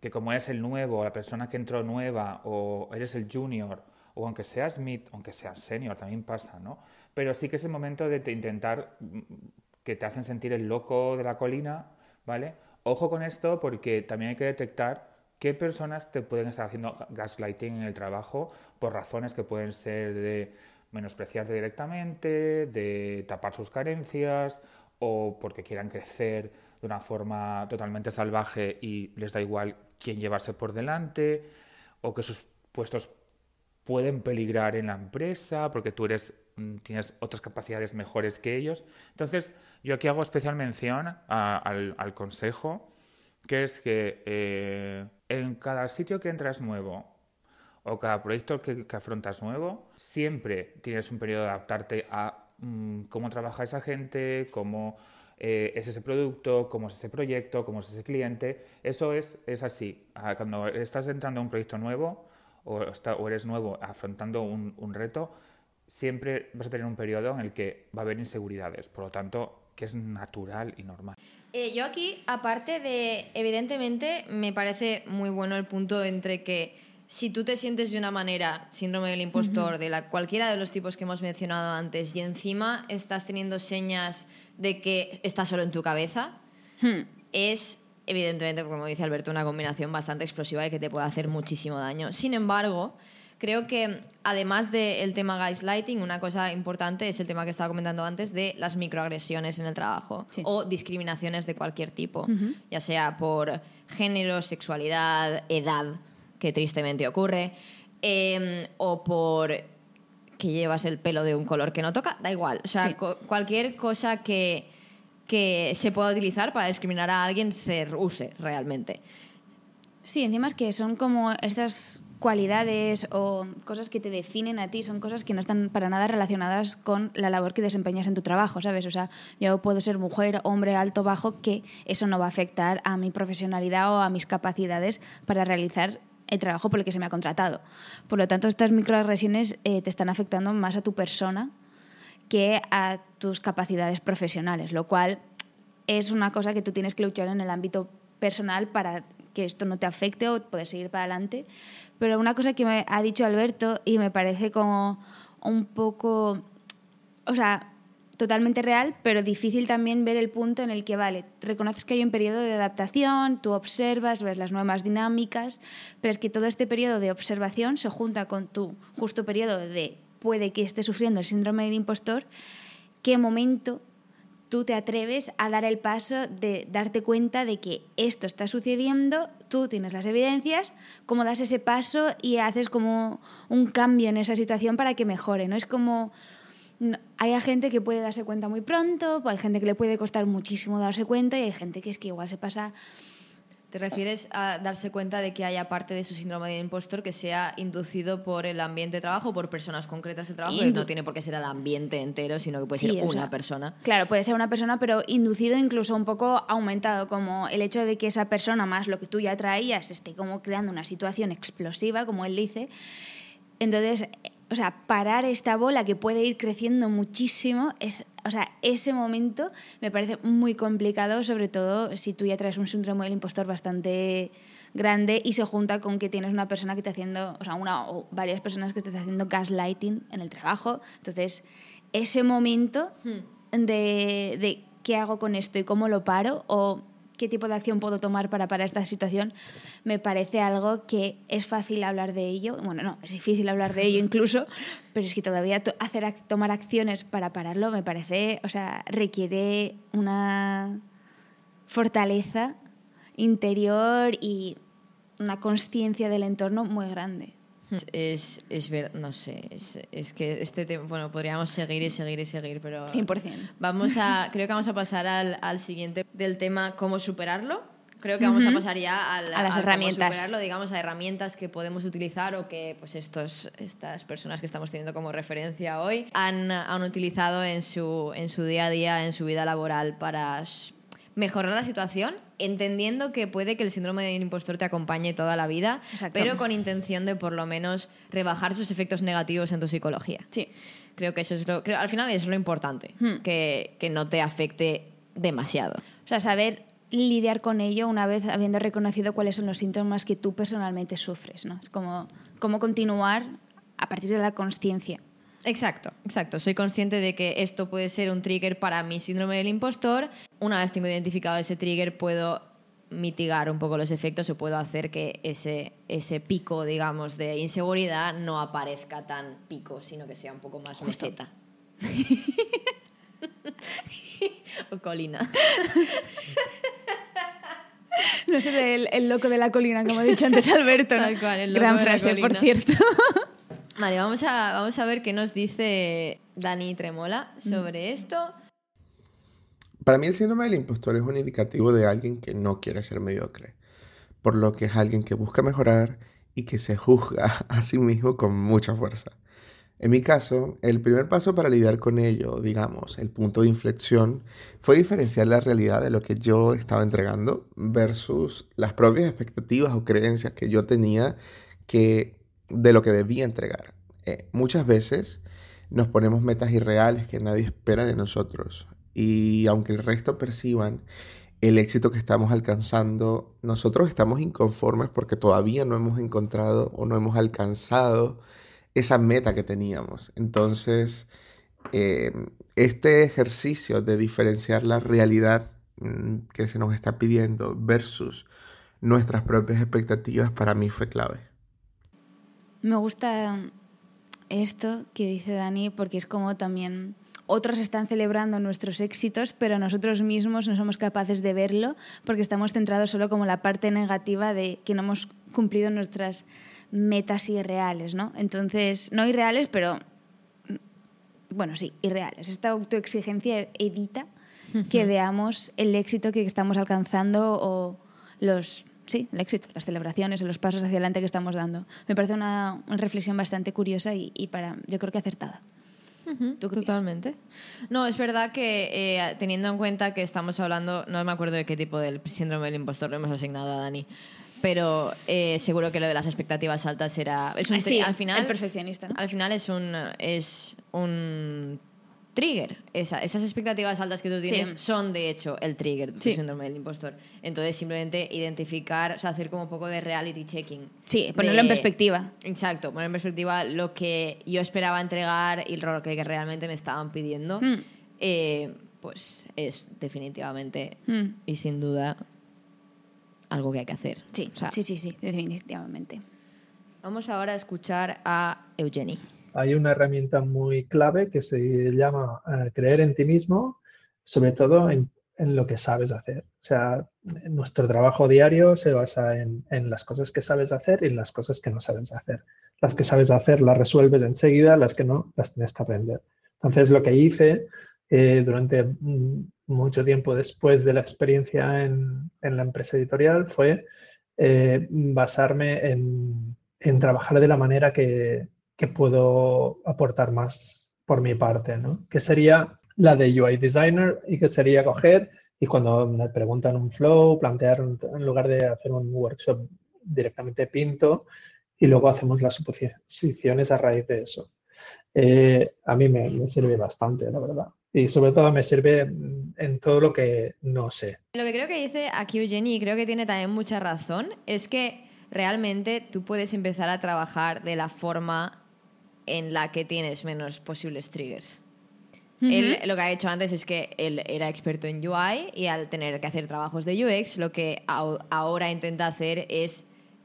que como eres el nuevo, la persona que entró nueva o eres el junior, o aunque seas mid, aunque seas senior, también pasa, ¿no? Pero sí que es el momento de intentar mm, que te hacen sentir el loco de la colina, ¿vale? Ojo con esto porque también hay que detectar qué personas te pueden estar haciendo gaslighting en el trabajo por razones que pueden ser de menospreciarte directamente, de tapar sus carencias o porque quieran crecer de una forma totalmente salvaje y les da igual quién llevarse por delante o que sus puestos pueden peligrar en la empresa porque tú eres mm, tienes otras capacidades mejores que ellos. Entonces, yo aquí hago especial mención al consejo, que es que eh, en cada sitio que entras nuevo o cada proyecto que, afrontas nuevo, siempre tienes un periodo de adaptarte a mm, cómo trabaja esa gente, cómo eh, es ese producto, cómo es ese proyecto, cómo es ese cliente. Eso es, así. Ah, Cuando estás entrando a un proyecto nuevo o, o eres nuevo afrontando un reto, siempre vas a tener un periodo en el que va a haber inseguridades. Por lo tanto, que es natural y normal. Eh, yo aquí, aparte de, evidentemente, me parece muy bueno el punto entre que si tú te sientes de una manera, síndrome del impostor, de la, cualquiera de los tipos que hemos mencionado antes, y encima estás teniendo señas de que estás solo en tu cabeza, Hmm. es evidentemente, como dice Alberto, una combinación bastante explosiva y que te puede hacer muchísimo daño. Sin embargo, creo que además del tema gaslighting, una cosa importante es el tema que estaba comentando antes de las microagresiones en el trabajo Sí. o discriminaciones de cualquier tipo, ya sea por género, sexualidad, edad, que tristemente ocurre, em, o por que llevas el pelo de un color que no toca, da igual. O sea, Sí. co- cualquier cosa que, que se pueda utilizar para discriminar a alguien se use realmente. Sí, encima es que son como estas cualidades o cosas que te definen a ti, son cosas que no están para nada relacionadas con la labor que desempeñas en tu trabajo, ¿sabes? O sea, yo puedo ser mujer, hombre, alto, bajo, que eso no va a afectar a mi profesionalidad o a mis capacidades para realizar el trabajo por el que se me ha contratado. Por lo tanto, estas microagresiones eh, te están afectando más a tu persona que a tus capacidades profesionales, lo cual es una cosa que tú tienes que luchar en el ámbito personal para que esto no te afecte o poder seguir para adelante. Pero una cosa que me ha dicho Alberto y me parece como un poco, o sea, totalmente real, pero difícil también ver el punto en el que, vale, reconoces que hay un periodo de adaptación, tú observas, ves las nuevas dinámicas, pero es que todo este periodo de observación se junta con tu justo periodo de puede que esté sufriendo el síndrome del impostor, qué momento tú te atreves a dar el paso de darte cuenta de que esto está sucediendo, tú tienes las evidencias, cómo das ese paso y haces como un cambio en esa situación para que mejore, ¿no? Es como no- hay gente que puede darse cuenta muy pronto, hay gente que le puede costar muchísimo darse cuenta y hay gente que es que igual se pasa ¿Te refieres a darse cuenta de que haya parte de su síndrome de impostor que sea inducido por el ambiente de trabajo, por personas concretas de trabajo? que Indu- no tiene por qué ser el ambiente entero, sino que puede Sí, ser una sea, persona. Claro, puede ser una persona, pero inducido incluso un poco aumentado, como el hecho de que esa persona más lo que tú ya traías esté como creando una situación explosiva, como él dice. Entonces, o sea, parar esta bola que puede ir creciendo muchísimo, es, o sea, ese momento me parece muy complicado, sobre todo si tú ya traes un síndrome del impostor bastante grande y se junta con que tienes una persona que te haciendo, o sea, una o varias personas que te están haciendo gaslighting en el trabajo. Entonces, ese momento de, de qué hago con esto y cómo lo paro o qué tipo de acción puedo tomar para parar esta situación, me parece algo que es fácil hablar de ello. Bueno, no, es difícil hablar de ello incluso, pero es que todavía to- hacer, ac- tomar acciones para pararlo me parece, o sea, requiere una fortaleza interior y una conciencia del entorno muy grande. Es, es ver, no sé, es, es que este tema, bueno, podríamos seguir y seguir y seguir, pero 100%. vamos a, creo que vamos a pasar al, al siguiente del tema cómo superarlo. Creo que vamos a Ujú. pasar ya al, A las al herramientas. Cómo superarlo, digamos, a herramientas que podemos utilizar o que pues estos, estas personas que estamos teniendo como referencia hoy han, han utilizado en su, en su día a día, en su vida laboral para mejorar la situación, entendiendo que puede que el síndrome del impostor te acompañe toda la vida, Exacto. pero con intención de por lo menos rebajar sus efectos negativos en tu psicología. Sí. Creo que eso es lo, creo- al final eso es lo importante, Hmm. que, que no te afecte demasiado. O sea, saber lidiar con ello una vez habiendo reconocido cuáles son los síntomas que tú personalmente sufres, ¿no? Es como cómo continuar a partir de la conciencia. Exacto, exacto. Soy consciente de que esto puede ser un trigger para mi síndrome del impostor. Una vez tengo identificado ese trigger, puedo mitigar un poco los efectos o puedo hacer que ese, ese pico, digamos, de inseguridad no aparezca tan pico, sino que sea un poco más Justo. meseta. o colina. No sé, el, el loco de la colina, como ha dicho antes Alberto. ¿no? Tal cual, el loco Gran de la frase, por cierto. Vale, vamos a, vamos a ver qué nos dice Dani Tremola sobre esto. Para mí el síndrome del impostor es un indicativo de alguien que no quiere ser mediocre, por lo que es alguien que busca mejorar y que se juzga a sí mismo con mucha fuerza. En mi caso, el primer paso para lidiar con ello, digamos, el punto de inflexión, fue diferenciar la realidad de lo que yo estaba entregando versus las propias expectativas o creencias que yo tenía que, de lo que debía entregar. Eh, muchas veces nos ponemos metas irreales que nadie espera de nosotros y aunque el resto perciban el éxito que estamos alcanzando, nosotros estamos inconformes porque todavía no hemos encontrado o no hemos alcanzado esa meta que teníamos. Entonces, eh, este ejercicio de diferenciar la realidad mm, que se nos está pidiendo versus nuestras propias expectativas para mí fue clave. Me gusta esto que dice Dani porque es como también otros están celebrando nuestros éxitos, pero nosotros mismos no somos capaces de verlo porque estamos centrados solo como la parte negativa de que no hemos cumplido nuestras metas irreales, ¿no? Entonces, no irreales, pero mm, bueno, sí, irreales. Esta autoexigencia evita que veamos el éxito que estamos alcanzando o los sí, el éxito, las celebraciones, los pasos hacia adelante que estamos dando. Me parece una, reflexión bastante curiosa y, para, yo creo que acertada. Totalmente. No, es verdad que eh, teniendo en cuenta que estamos hablando, no me acuerdo de qué tipo del síndrome del impostor lo hemos asignado a Dani, pero eh, seguro que lo de las expectativas altas era es un ah, al final el perfeccionista al final es un es un trigger esas expectativas altas que tú tienes son de hecho el trigger del síndrome del impostor entonces simplemente identificar o sea hacer como un poco de reality checking sí ponerlo en perspectiva exacto poner en perspectiva lo que yo esperaba entregar y lo que realmente me estaban pidiendo hmm. eh, pues es definitivamente hmm. y sin duda algo que hay que hacer. Sí, sí, sí, sí, definitivamente. Vamos ahora a escuchar a Eugenie. Hay una herramienta muy clave que se llama eh, creer en ti mismo, sobre todo en, lo que sabes hacer. O sea, nuestro trabajo diario se basa en, las cosas que sabes hacer y en las cosas que no sabes hacer. Las que sabes hacer las resuelves enseguida, las que no las tienes que aprender. Entonces, lo que hice eh, durante mm, mucho tiempo después de la experiencia en, la empresa editorial fue eh, basarme en, trabajar de la manera que, puedo aportar más por mi parte, ¿no? que sería la de UI Designer y que sería coger y cuando me preguntan un flow, plantear en lugar de hacer un workshop directamente pinto y luego hacemos las suposiciones a raíz de eso. Eh, a mí me sirve bastante, la verdad y sobre todo me sirve en todo lo que no sé. Lo que creo que dice aquí Eugenie, y creo que tiene también mucha razón, es que realmente tú puedes empezar a trabajar de la forma en la que tienes menos posibles triggers. Él lo que ha hecho antes es que él era experto en UI y al tener que hacer trabajos de UX, lo que ahora intenta hacer es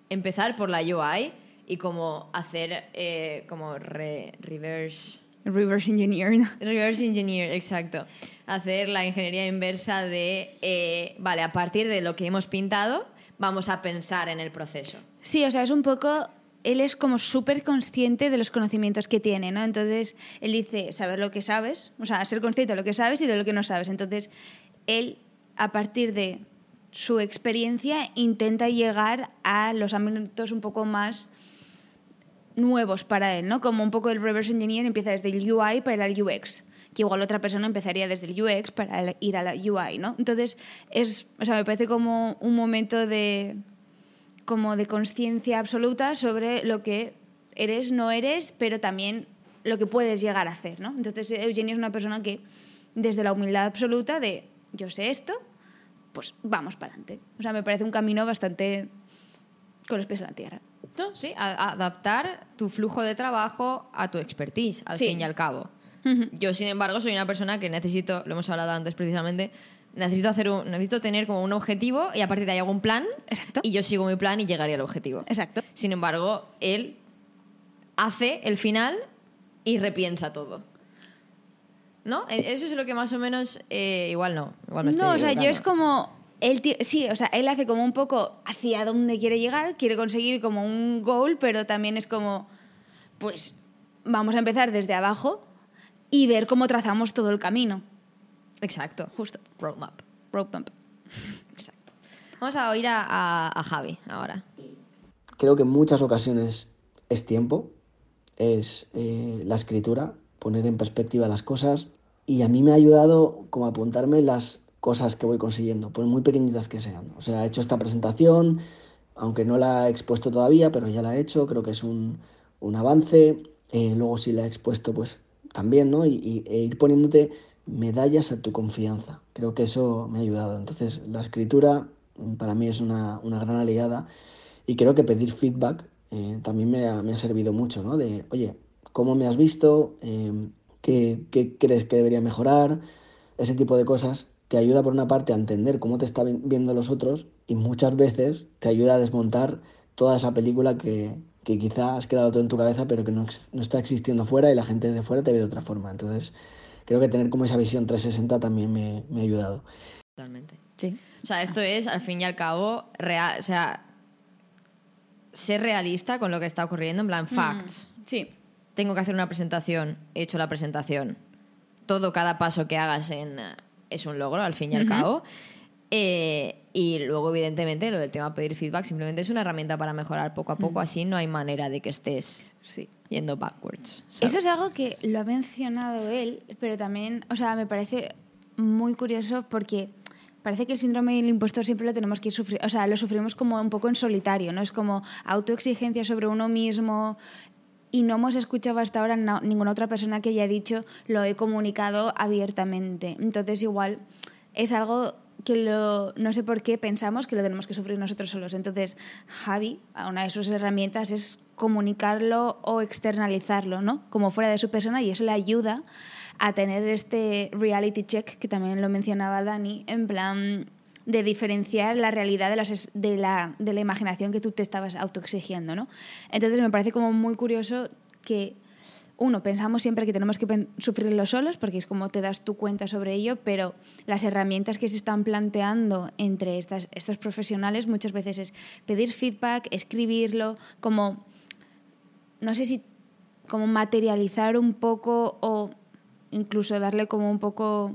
empezar por la UI y como hacer eh, como reverse Reverse engineer. Reverse engineer, exacto. Hacer la ingeniería inversa de, eh, vale, a partir de lo que hemos pintado, vamos a pensar en el proceso. Sí, o sea, es un poco él es como súper consciente de los conocimientos que tiene, ¿no? Entonces, él dice saber lo que sabes, o sea, ser consciente de lo que sabes y de lo que no sabes. Entonces, él, a partir de su experiencia, intenta llegar a los ámbitos un poco más nuevos para él, ¿no? Como un poco el reverse engineer empieza desde el UI para el UX, que igual otra persona empezaría desde el UX para ir a la UI, ¿no? Entonces, es, o sea, me parece como un momento de como de conciencia absoluta sobre lo que eres, no eres, pero también lo que puedes llegar a hacer, ¿no? Entonces, Eugenio es una persona que desde la humildad absoluta de yo sé esto, pues vamos para adelante. O sea, me parece un camino bastante con los pies en la tierra. Sí, adaptar tu flujo de trabajo a tu expertise, al fin y al cabo. Yo, sin embargo, soy una persona que necesito, lo hemos hablado antes precisamente, necesito hacer un, necesito tener como un objetivo y a partir de ahí hago un plan Exacto. y yo sigo mi plan y llegaría al objetivo. Exacto. Sin embargo, él hace el final y repiensa todo. ¿No? E, eso es lo que más o menos eh, igual no, igual No, o sea, yo es como él sí, o sea, él hace como un poco hacia dónde quiere llegar, quiere conseguir como un goal, pero también es como, pues vamos a empezar desde abajo y ver cómo trazamos todo el camino. Exacto. Justo. Roadmap. Roadmap. Exacto. Vamos a oír a, a- a Javi ahora. Creo que en muchas ocasiones es tiempo, es eh, la escritura, poner en perspectiva las cosas y a mí me ha ayudado como a apuntarme las cosas que voy consiguiendo, por muy pequeñitas que sean. O sea, he hecho esta presentación, aunque no la he expuesto todavía, pero ya la he hecho, creo que es un, un avance. Eh, luego si la he expuesto, pues también, ¿no? Y, y- e ir poniéndote medallas a tu confianza. Creo que eso me ha ayudado. Entonces, la escritura mm, para mí es una, una gran aliada y creo que pedir feedback eh, también me ha, me ha servido mucho, ¿no? De, oye, ¿cómo me has visto? Eh, ¿qué, qué crees que debería mejorar? Ese tipo de cosas te ayuda por una parte a entender cómo te están viendo los otros y muchas veces te ayuda a desmontar toda esa película que, que has creado todo en tu cabeza pero que no, no está existiendo fuera y la gente desde fuera te ve de otra forma. Entonces, creo que tener como esa visión 360 también me, me ha ayudado. Totalmente. Sí. O sea, esto es, al fin y al cabo, real, o sea, ser realista con lo que está ocurriendo, en plan, facts. Sí. Tengo que hacer una presentación, he hecho la presentación. Todo, cada paso que hagas en, es un logro, al fin y al cabo. Eh, y luego, evidentemente, lo del tema de pedir feedback simplemente es una herramienta para mejorar poco a poco, así no hay manera de que estés Sí. Yendo backwards. Eso ¿sabes? es algo que lo ha mencionado él, pero también, o sea, me parece muy curioso porque parece que el síndrome del impostor siempre lo tenemos que sufrir, o sea, lo sufrimos como un poco en solitario, ¿no? Es como autoexigencia sobre uno mismo y no hemos escuchado hasta ahora na- ninguna otra persona que haya dicho lo he comunicado abiertamente. Entonces, igual es algo que lo, no sé por qué pensamos que lo tenemos que sufrir nosotros solos. Entonces, Javi, una de sus herramientas es comunicarlo o externalizarlo, ¿no? Como fuera de su persona y eso le ayuda a tener este reality check que también lo mencionaba Dani, en plan de diferenciar la realidad de, las de, la, de la imaginación que tú te estabas autoexigiendo, ¿no? Entonces me parece como muy curioso que uno, pensamos siempre que tenemos que sufrirlo solos, porque es como te das tu cuenta sobre ello, pero las herramientas que se están planteando entre estos profesionales muchas veces es pedir feedback, escribirlo, como, no sé si, como materializar un poco o incluso darle como un poco,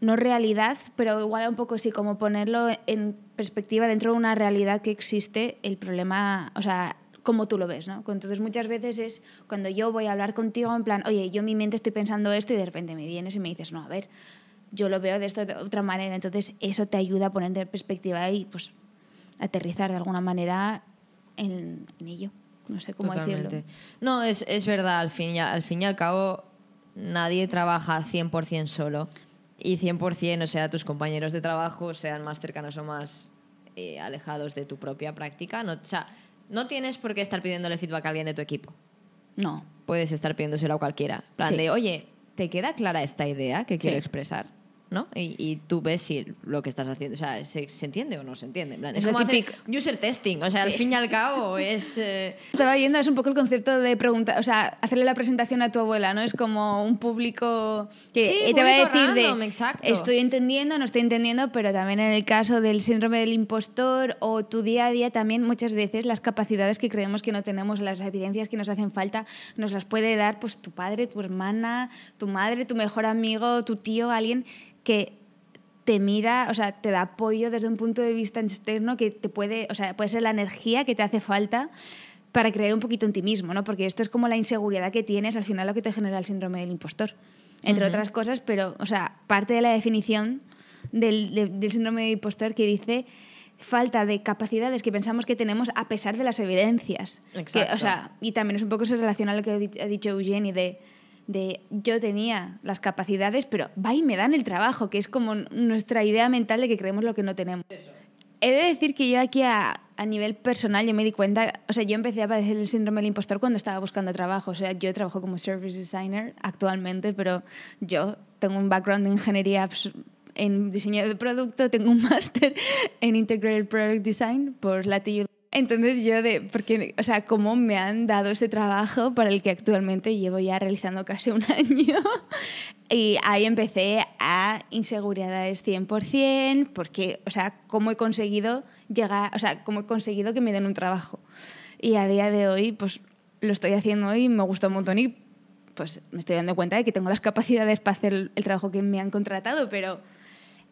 no realidad, pero igual un poco sí, como ponerlo en perspectiva dentro de una realidad que existe, el problema, o sea, como tú lo ves, ¿no? Entonces muchas veces es cuando yo voy a hablar contigo en plan, oye, yo en mi mente estoy pensando esto y de repente me vienes y me dices, no, a ver, yo lo veo de esta otra manera, entonces eso te ayuda a poner en perspectiva y pues aterrizar de alguna manera en, ello. No sé cómo decirlo. Totalmente. No, es, es verdad, al fin, y, al fin y al cabo, nadie trabaja 100% solo. Y 100%, o sea, tus compañeros de trabajo sean más cercanos o más eh, alejados de tu propia práctica. No, o sea, no tienes por qué estar pidiéndole feedback a alguien de tu equipo. No. Puedes estar pidiéndoselo a cualquiera. En plan Sí. de, oye, ¿te queda clara esta idea que quiero Sí. expresar? ¿No? Y, y tú ves si lo que estás haciendo, o sea, ¿se, se entiende o no se entiende? En plan, es como hacer user testing, o sea, al fin y al cabo es... eh, Estaba yendo, es un poco el concepto de preguntar, o sea, hacerle la presentación a tu abuela, ¿no? Es como un público que Sí, te va a decir random, de exacto. estoy entendiendo, no estoy entendiendo, pero también en el caso del síndrome del impostor o tu día a día también muchas veces las capacidades que creemos que no tenemos, las evidencias que nos hacen falta, nos las puede dar pues tu padre, tu hermana, tu madre, tu mejor amigo, tu tío, alguien que te mira, o sea, te da apoyo desde un punto de vista externo que te puede, o sea, puede ser la energía que te hace falta para creer un poquito en ti mismo, ¿no? Porque esto es como la inseguridad que tienes, al final lo que te genera el síndrome del impostor, entre otras cosas, pero, o sea, parte de la definición del, de- del síndrome del impostor que dice falta de capacidades que pensamos que tenemos a pesar de las evidencias. Que, Exacto. o sea, y también es un poco se relaciona a lo que ha dicho Eugenie de, de yo tenía las capacidades, pero va y me dan el trabajo, que es como nuestra idea mental de que creemos lo que no tenemos. He de decir que yo aquí a, a nivel personal yo me di cuenta, o sea, yo empecé a padecer el síndrome del impostor cuando estaba buscando trabajo, o sea, yo trabajo como service designer actualmente, pero yo tengo un background de ingeniería en diseño de producto, tengo un máster en Integrated Product Design por la. Entonces yo de, porque, o sea, cómo me han dado este trabajo para el que actualmente llevo ya realizando casi un año. Y ahí empecé a inseguridades 100%, porque, o sea, cómo he conseguido llegar, o sea, cómo he conseguido que me den un trabajo. Y a día de hoy, pues lo estoy haciendo y me gusta un montón y pues me estoy dando cuenta de que tengo las capacidades para hacer el, trabajo que me han contratado, pero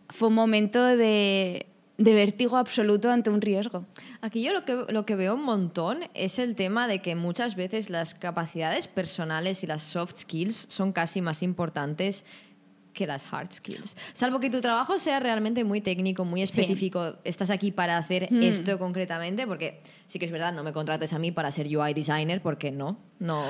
fue un momento de, de vértigo absoluto ante un riesgo. Aquí yo lo que, lo que veo un montón es el tema de que muchas veces las capacidades personales y las soft skills son casi más importantes que las hard skills. Salvo que tu trabajo sea realmente muy técnico, muy específico, estás aquí para hacer Mm. esto concretamente, porque sí que es verdad, no me contrates a mí para ser UI designer, porque no, no,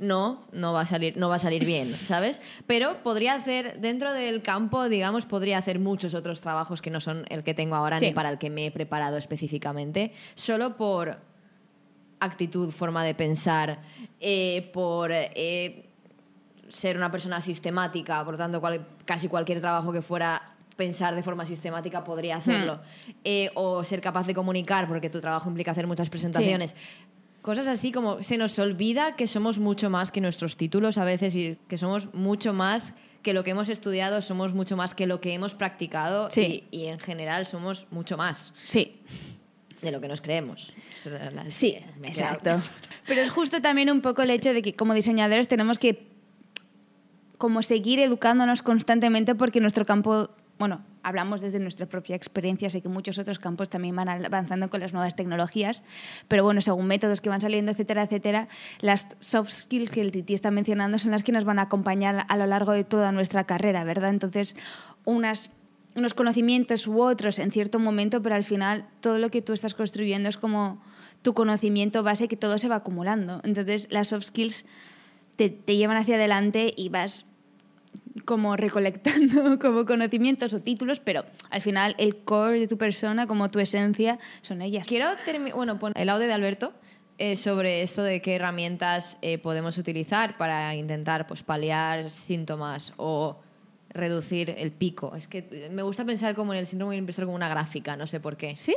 no, no va a salir, no va a salir bien, ¿sabes? Pero podría hacer, dentro del campo, digamos, podría hacer muchos otros trabajos que no son el que tengo ahora Sí. ni para el que me he preparado específicamente, solo por actitud, forma de pensar, eh, por eh, ser una persona sistemática, por tanto, cual- casi cualquier trabajo que fuera pensar de forma sistemática podría hacerlo. Eh, o ser capaz de comunicar, porque tu trabajo implica hacer muchas presentaciones. Cosas así como se nos olvida que somos mucho más que nuestros títulos a veces y que somos mucho más que lo que hemos estudiado, somos mucho más que lo que hemos practicado Sí. y, y en general somos mucho más Sí, de lo que nos creemos. Sí, exacto. Pero es justo también un poco el hecho de que como diseñadores tenemos que como seguir educándonos constantemente porque nuestro campo, bueno, hablamos desde nuestra propia experiencia, sé que muchos otros campos también van avanzando con las nuevas tecnologías, pero bueno, según métodos que van saliendo, etcétera, etcétera, las soft skills que el Titi está mencionando son las que nos van a acompañar a lo largo de toda nuestra carrera, ¿verdad? Entonces, unos conocimientos u otros en cierto momento, pero al final todo lo que tú estás construyendo es como tu conocimiento base que todo se va acumulando. Entonces las soft skills te llevan hacia adelante y vas como recolectando como conocimientos o títulos, pero al final el core de tu persona, como tu esencia, son ellas. Quiero terminar, bueno, pon el audio de Alberto eh, sobre esto de qué herramientas eh, podemos utilizar para intentar pues, paliar síntomas o reducir el pico. Es que me gusta pensar como en el síndrome del impostor como una gráfica, no sé por qué. ¿Sí?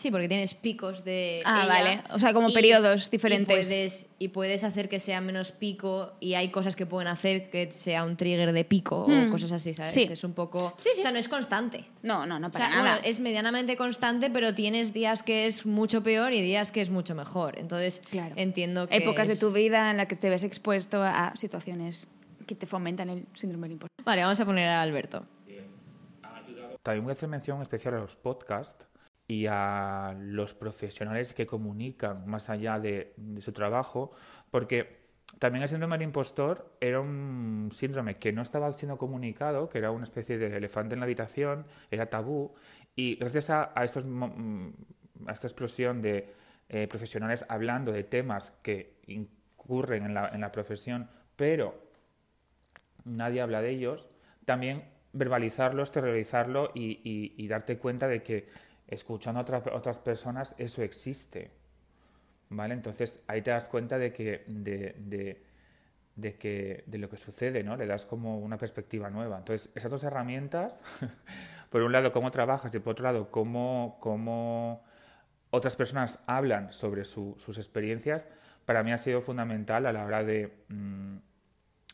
Sí, porque tienes picos de. Ah, ella vale. O sea, como periodos diferentes. Y puedes, y puedes hacer que sea menos pico y hay cosas que pueden hacer que sea un trigger de pico Hmm. o cosas así, ¿sabes? Sí. Es un poco. Sí, sí. O sea, no es constante. No, no, no, O para sea, nada. bueno, es medianamente constante, pero tienes días que es mucho peor y días que es mucho mejor. Entonces, Claro. entiendo que. Épocas de tu vida en las que te ves expuesto a situaciones que te fomentan el síndrome del impostor. Vale, vamos a poner a Alberto. También voy a hacer mención especial a los podcasts y a los profesionales que comunican más allá de, de su trabajo, porque también el síndrome del impostor era un síndrome que no estaba siendo comunicado, que era una especie de elefante en la habitación, era tabú, y gracias a, a estos mm, a esta explosión de eh, profesionales hablando de temas que incurren en la, en la profesión, pero nadie habla de ellos, también verbalizarlo, exteriorizarlo y, y- y darte cuenta de que escuchando a otras, personas eso existe. ¿Vale? Entonces ahí te das cuenta de que, de, de- de que de lo que sucede, ¿no? Le das como una perspectiva nueva. Entonces, esas dos herramientas, por un lado cómo trabajas y por otro lado cómo, cómo otras personas hablan sobre su- sus experiencias, para mí ha sido fundamental a la hora de mm,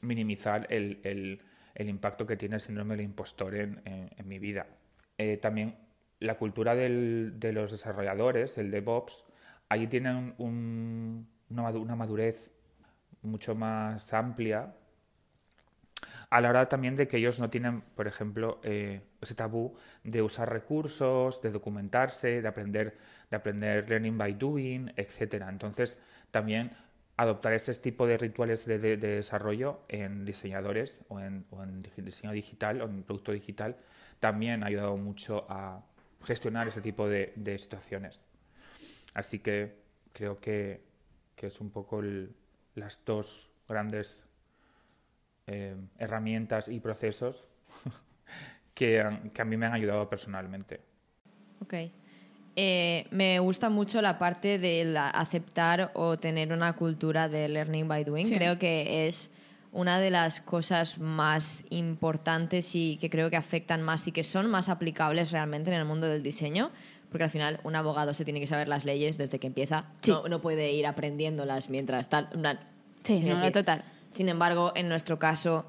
minimizar el, el- impacto que tiene el síndrome del impostor en, en- en mi vida. Eh, también la cultura del- de los desarrolladores, el DevOps, ahí tienen un- una madu- una madurez mucho más amplia a la hora también de que ellos no tienen, por ejemplo, eh, ese tabú de usar recursos, de documentarse, de aprender, de aprender learning by doing, etcétera. Entonces, también adoptar ese tipo de rituales de, de- de desarrollo en diseñadores o en, diseño digital o en producto digital también ha ayudado mucho a gestionar ese tipo de, de situaciones. Así que creo que, que es un poco el- las dos grandes eh, herramientas y procesos que, que a mí me han ayudado personalmente. Ok. Eh, me gusta mucho la parte de la- aceptar o tener una cultura de learning by doing. Sí. Creo que es una de las cosas más importantes y que creo que afectan más y que son más aplicables realmente en el mundo del diseño. Porque al final un abogado se tiene que saber las leyes desde que empieza. Sí. No, no puede ir aprendiéndolas mientras tal. Sí, no, total. sin embargo, en nuestro caso,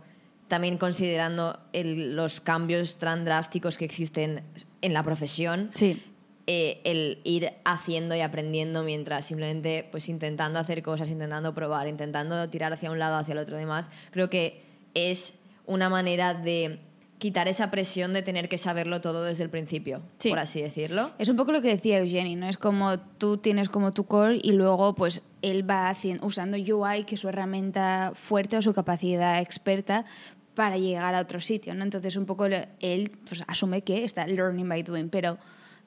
también considerando el- los cambios tan drásticos que existen en la profesión, Sí. Eh, el ir haciendo y aprendiendo mientras simplemente pues intentando hacer cosas, intentando probar, intentando tirar hacia un lado, hacia el otro demás, creo que es una manera de quitar esa presión de tener que saberlo todo desde el principio, Sí. por así decirlo. Es un poco lo que decía Eugenie, ¿no? Es como tú tienes como tu core y luego pues él va haciendo, usando UI, que es su herramienta fuerte o su capacidad experta para llegar a otro sitio, ¿no? Entonces un poco él pues, asume que está learning by doing, pero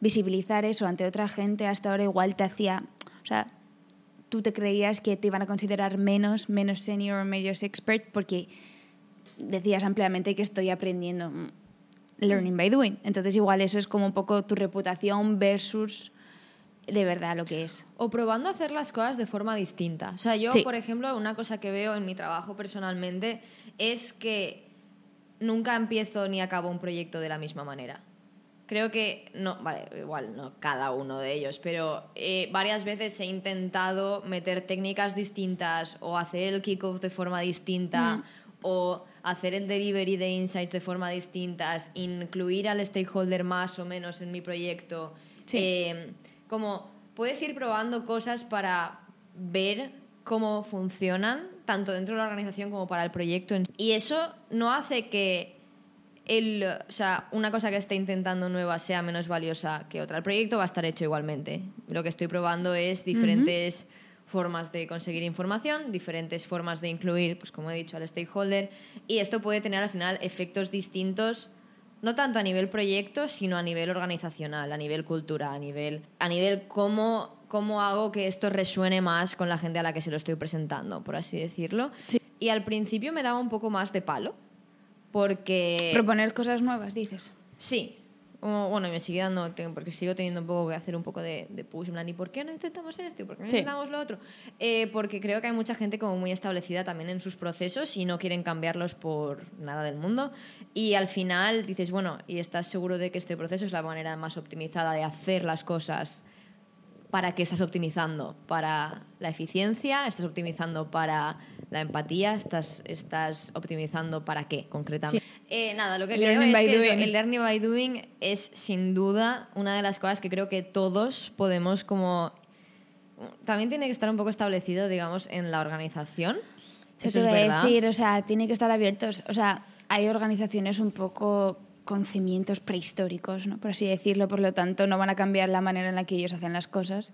visibilizar eso ante otra gente hasta ahora igual te hacía, o sea, tú te creías que te iban a considerar menos, menos senior o menos expert porque decías ampliamente que estoy aprendiendo mm, learning by doing. Entonces igual eso es como un poco tu reputación versus de verdad lo que es. O probando a hacer las cosas de forma distinta. O sea, yo, Sí. por ejemplo, una cosa que veo en mi trabajo personalmente es que nunca empiezo ni acabo un proyecto de la misma manera. Creo que, no, vale, igual no cada uno de ellos, pero eh, varias veces he intentado meter técnicas distintas o hacer el kickoff de forma distinta o hacer el delivery de insights de forma distintas, incluir al stakeholder más o menos en mi proyecto. Sí. Eh, como puedes ir probando cosas para ver cómo funcionan, tanto dentro de la organización como para el proyecto. Y eso no hace que el, o sea, una cosa que esté intentando nueva sea menos valiosa que otra. El proyecto va a estar hecho igualmente. Lo que estoy probando es diferentes formas de conseguir información, diferentes formas de incluir, pues como he dicho, al stakeholder. Y esto puede tener al final efectos distintos no tanto a nivel proyecto, sino a nivel organizacional, a nivel cultura, a nivel, a nivel cómo, cómo hago que esto resuene más con la gente a la que se lo estoy presentando, por así decirlo. Y al principio me daba un poco más de palo, porque... Proponer cosas nuevas, dices. Sí. Bueno, y me sigue dando, porque sigo teniendo un poco que hacer un poco de, de push, en plan, ¿y por qué no intentamos esto? ¿Y por qué no Sí. intentamos lo otro? Eh, porque creo que hay mucha gente como muy establecida también en sus procesos y no quieren cambiarlos por nada del mundo. Y al final dices, bueno, ¿y estás seguro de que este proceso es la manera más optimizada de hacer las cosas? ¿Para qué estás optimizando? ¿Para la eficiencia? ¿Estás optimizando para la empatía? ¿Estás, estás optimizando para qué concretamente? Eh, nada, lo que creo es que eso, el learning by doing es sin duda una de las cosas que creo que todos podemos como... También tiene que estar un poco establecido, digamos, en la organización. Eso Eso te es voy a verdad. decir, o sea, tiene que estar abiertos. O sea, hay organizaciones un poco con cimientos prehistóricos, ¿no? por así decirlo, por lo tanto no van a cambiar la manera en la que ellos hacen las cosas.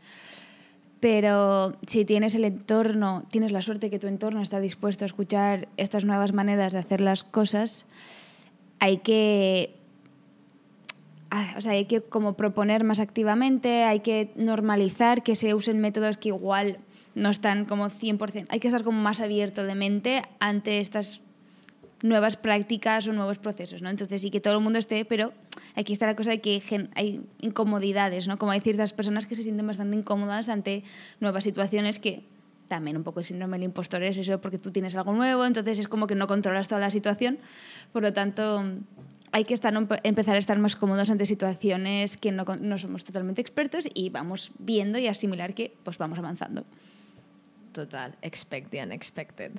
Pero si tienes el entorno, tienes la suerte que tu entorno está dispuesto a escuchar estas nuevas maneras de hacer las cosas, hay que ah, o sea, hay que como proponer más activamente, hay que normalizar que se usen métodos que igual no están como 100%. Hay que estar como más abierto de mente ante estas nuevas prácticas o nuevos procesos, ¿no? Entonces sí que todo el mundo esté, pero aquí está la cosa de que hay incomodidades, ¿no? Como hay ciertas personas que se sienten bastante incómodas ante nuevas situaciones que también un poco el síndrome del impostor es eso porque tú tienes algo nuevo, entonces es como que no controlas toda la situación, por lo tanto hay que estar, empezar a estar más cómodos ante situaciones que no, no somos totalmente expertos y vamos viendo y asimilar que pues vamos avanzando. Total, expect the unexpected.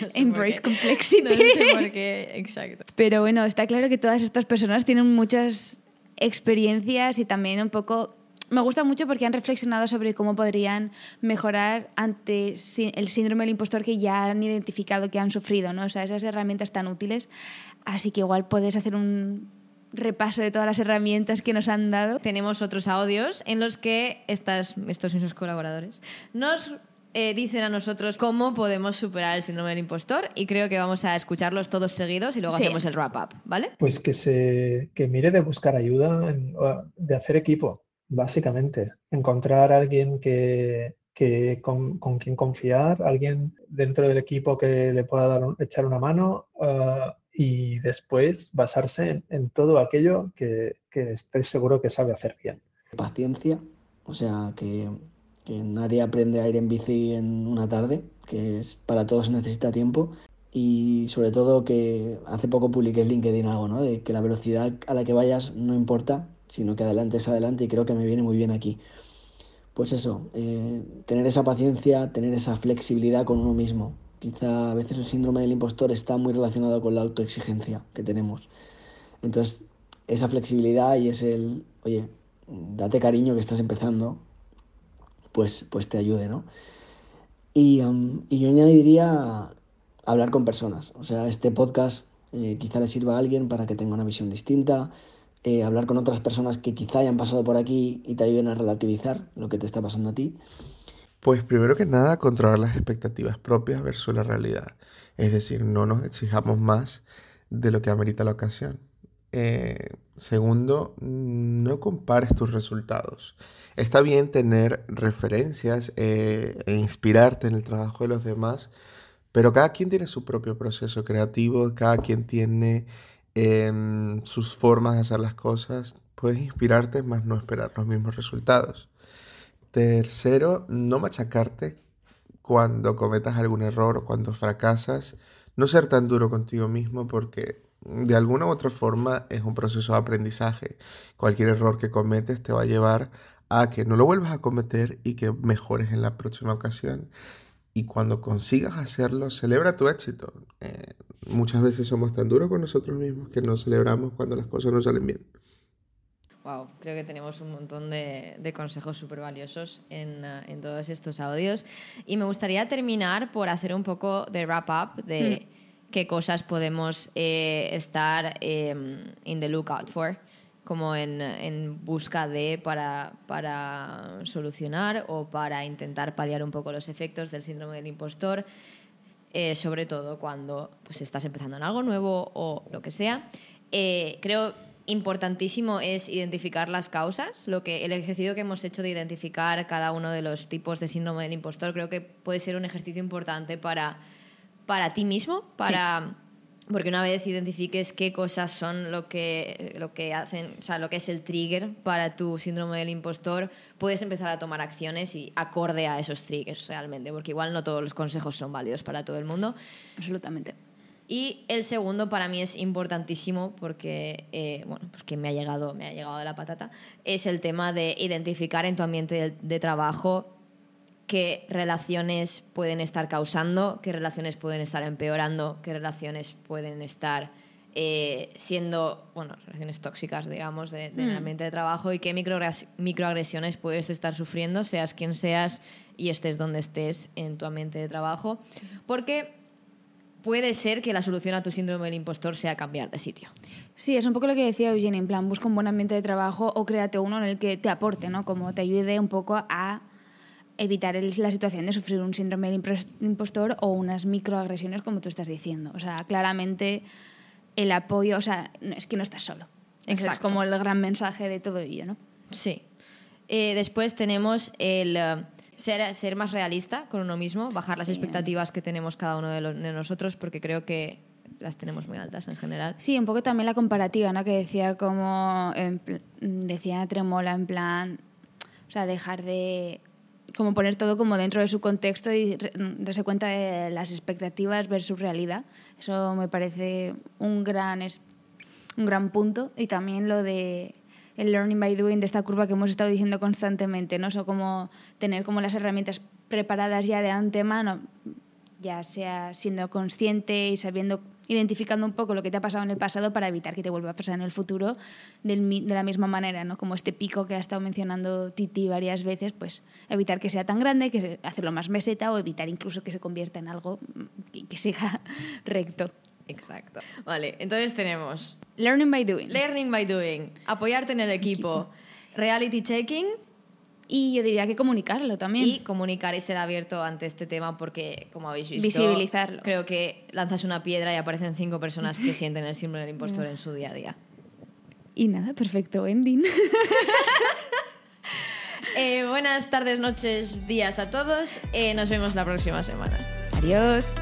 No sé Embrace complexity. No sé por qué, exacto. Pero bueno, está claro que todas estas personas tienen muchas experiencias y también un poco... Me gusta mucho porque han reflexionado sobre cómo podrían mejorar ante el síndrome del impostor que ya han identificado que han sufrido, ¿no? O sea, esas herramientas tan útiles. Así que igual puedes hacer un repaso de todas las herramientas que nos han dado. Tenemos otros audios en los que estas, estos mismos colaboradores nos eh, dicen a nosotros cómo podemos superar el síndrome del impostor y creo que vamos a escucharlos todos seguidos y luego Sí. hacemos el wrap-up, ¿vale? Pues que se que mire de buscar ayuda, en- de hacer equipo, básicamente. Encontrar a alguien que, que con, con quien confiar, alguien dentro del equipo que le pueda dar echar una mano ah, y después basarse en, en todo aquello que, que esté seguro que sabe hacer bien. Paciencia, o sea, que, que nadie aprende a ir en bici en una tarde, que es, para todos necesita tiempo. Y sobre todo que hace poco publiqué en LinkedIn algo, ¿no? De que la velocidad a la que vayas no importa, sino que adelante es adelante y creo que me viene muy bien aquí. Pues eso, eh, tener esa paciencia, tener esa flexibilidad con uno mismo. Quizá a veces el síndrome del impostor está muy relacionado con la autoexigencia que tenemos. Entonces, esa flexibilidad y es el, oye, date cariño que estás empezando, pues, pues te ayude, ¿no? Y, um, y yo añadiría hablar con personas. O sea, este podcast eh, quizá le sirva a alguien para que tenga una visión distinta, eh, hablar con otras personas que quizá hayan pasado por aquí y te ayuden a relativizar lo que te está pasando a ti. Pues primero que nada, controlar las expectativas propias versus la realidad. Es decir, no nos exijamos más de lo que amerita la ocasión. Eh, segundo, no compares tus resultados. Está bien tener referencias e inspirarte en el trabajo de los demás, pero cada quien tiene su propio proceso creativo, cada quien tiene em, sus formas de hacer las cosas. Puedes inspirarte, más no esperar los mismos resultados. Tercero, no machacarte cuando cometas algún error o cuando fracasas. No ser tan duro contigo mismo porque de alguna u otra forma es un proceso de aprendizaje. Cualquier error que cometes te va a llevar a que no lo vuelvas a cometer y que mejores en la próxima ocasión y cuando consigas hacerlo, celebra tu éxito. Eh, muchas veces somos tan duros con nosotros mismos que no celebramos cuando las cosas no salen bien. Wow, creo que tenemos un montón de, de consejos súper valiosos en, uh, en, todos estos audios. Y me gustaría terminar por hacer un poco de wrap-up de mm. Qué cosas podemos eh, estar eh, in the lookout for como en, en busca de para, para, solucionar o para intentar paliar un poco los efectos del síndrome del impostor, eh, sobre todo cuando pues, estás empezando en algo nuevo o lo que sea. Eh, creo importantísimo es identificar las causas, lo que el ejercicio que hemos hecho de identificar cada uno de los tipos de síndrome del impostor creo que puede ser un ejercicio importante para, para ti mismo, para... Sí porque una vez identifiques qué cosas son lo que, lo que hacen, o sea, lo que es el trigger para tu síndrome del impostor, puedes empezar a tomar acciones y acorde a esos triggers realmente, porque igual no todos los consejos son válidos para todo el mundo. Absolutamente. Y el segundo para mí es importantísimo porque, eh, bueno, pues que me ha llegado, me ha llegado de la patata, es el tema de identificar en tu ambiente de, de trabajo qué relaciones pueden estar causando, qué relaciones pueden estar empeorando, qué relaciones pueden estar eh, siendo, bueno, relaciones tóxicas, digamos, de, de mm. ambiente de trabajo y qué microagresiones puedes estar sufriendo, seas quien seas y estés donde estés en tu ambiente de trabajo. Porque puede ser que la solución a tu síndrome del impostor sea cambiar de sitio. Sí, es un poco lo que decía Eugene, en plan, busca un buen ambiente de trabajo o créate uno en el que te aporte, ¿no? Como te ayude un poco a evitar el, la situación de sufrir un síndrome del impostor o unas microagresiones, como tú estás diciendo. O sea, claramente el apoyo, o sea, es que no estás solo. Exacto. Es como el gran mensaje de todo ello, ¿no? Sí. Eh, después tenemos el uh, ser, ser más realista con uno mismo, bajar las sí. expectativas que tenemos cada uno de, los, de nosotros, porque creo que las tenemos muy altas en general. Sí, un poco también la comparativa, ¿no? Que decía como, en, decía Tremola en plan, o sea, dejar de como poner todo como dentro de su contexto y darse cuenta de las expectativas versus realidad. Eso me parece un gran, un gran punto. Y también lo de el learning by doing de esta curva que hemos estado diciendo constantemente, ¿no? Eso como tener como las herramientas preparadas ya de antemano, ya sea siendo consciente y sabiendo identificando un poco lo que te ha pasado en el pasado para evitar que te vuelva a pasar en el futuro del, de la misma manera, ¿no? Como este pico que ha estado mencionando Titi varias veces, pues evitar que sea tan grande, que hacerlo más meseta o evitar incluso que se convierta en algo que, que siga recto. Exacto. Vale, entonces tenemos... Learning by doing. Learning by doing. Apoyarte en el equipo. equipo. Reality checking y yo diría que comunicarlo también. Y comunicar y ser abierto ante este tema porque, como habéis visto, visibilizarlo. Creo que lanzas una piedra y aparecen cinco personas que sienten el símbolo del impostor en su día a día. Y nada, perfecto ending. eh, buenas tardes, noches, días a todos. Eh, nos vemos la próxima semana. Adiós.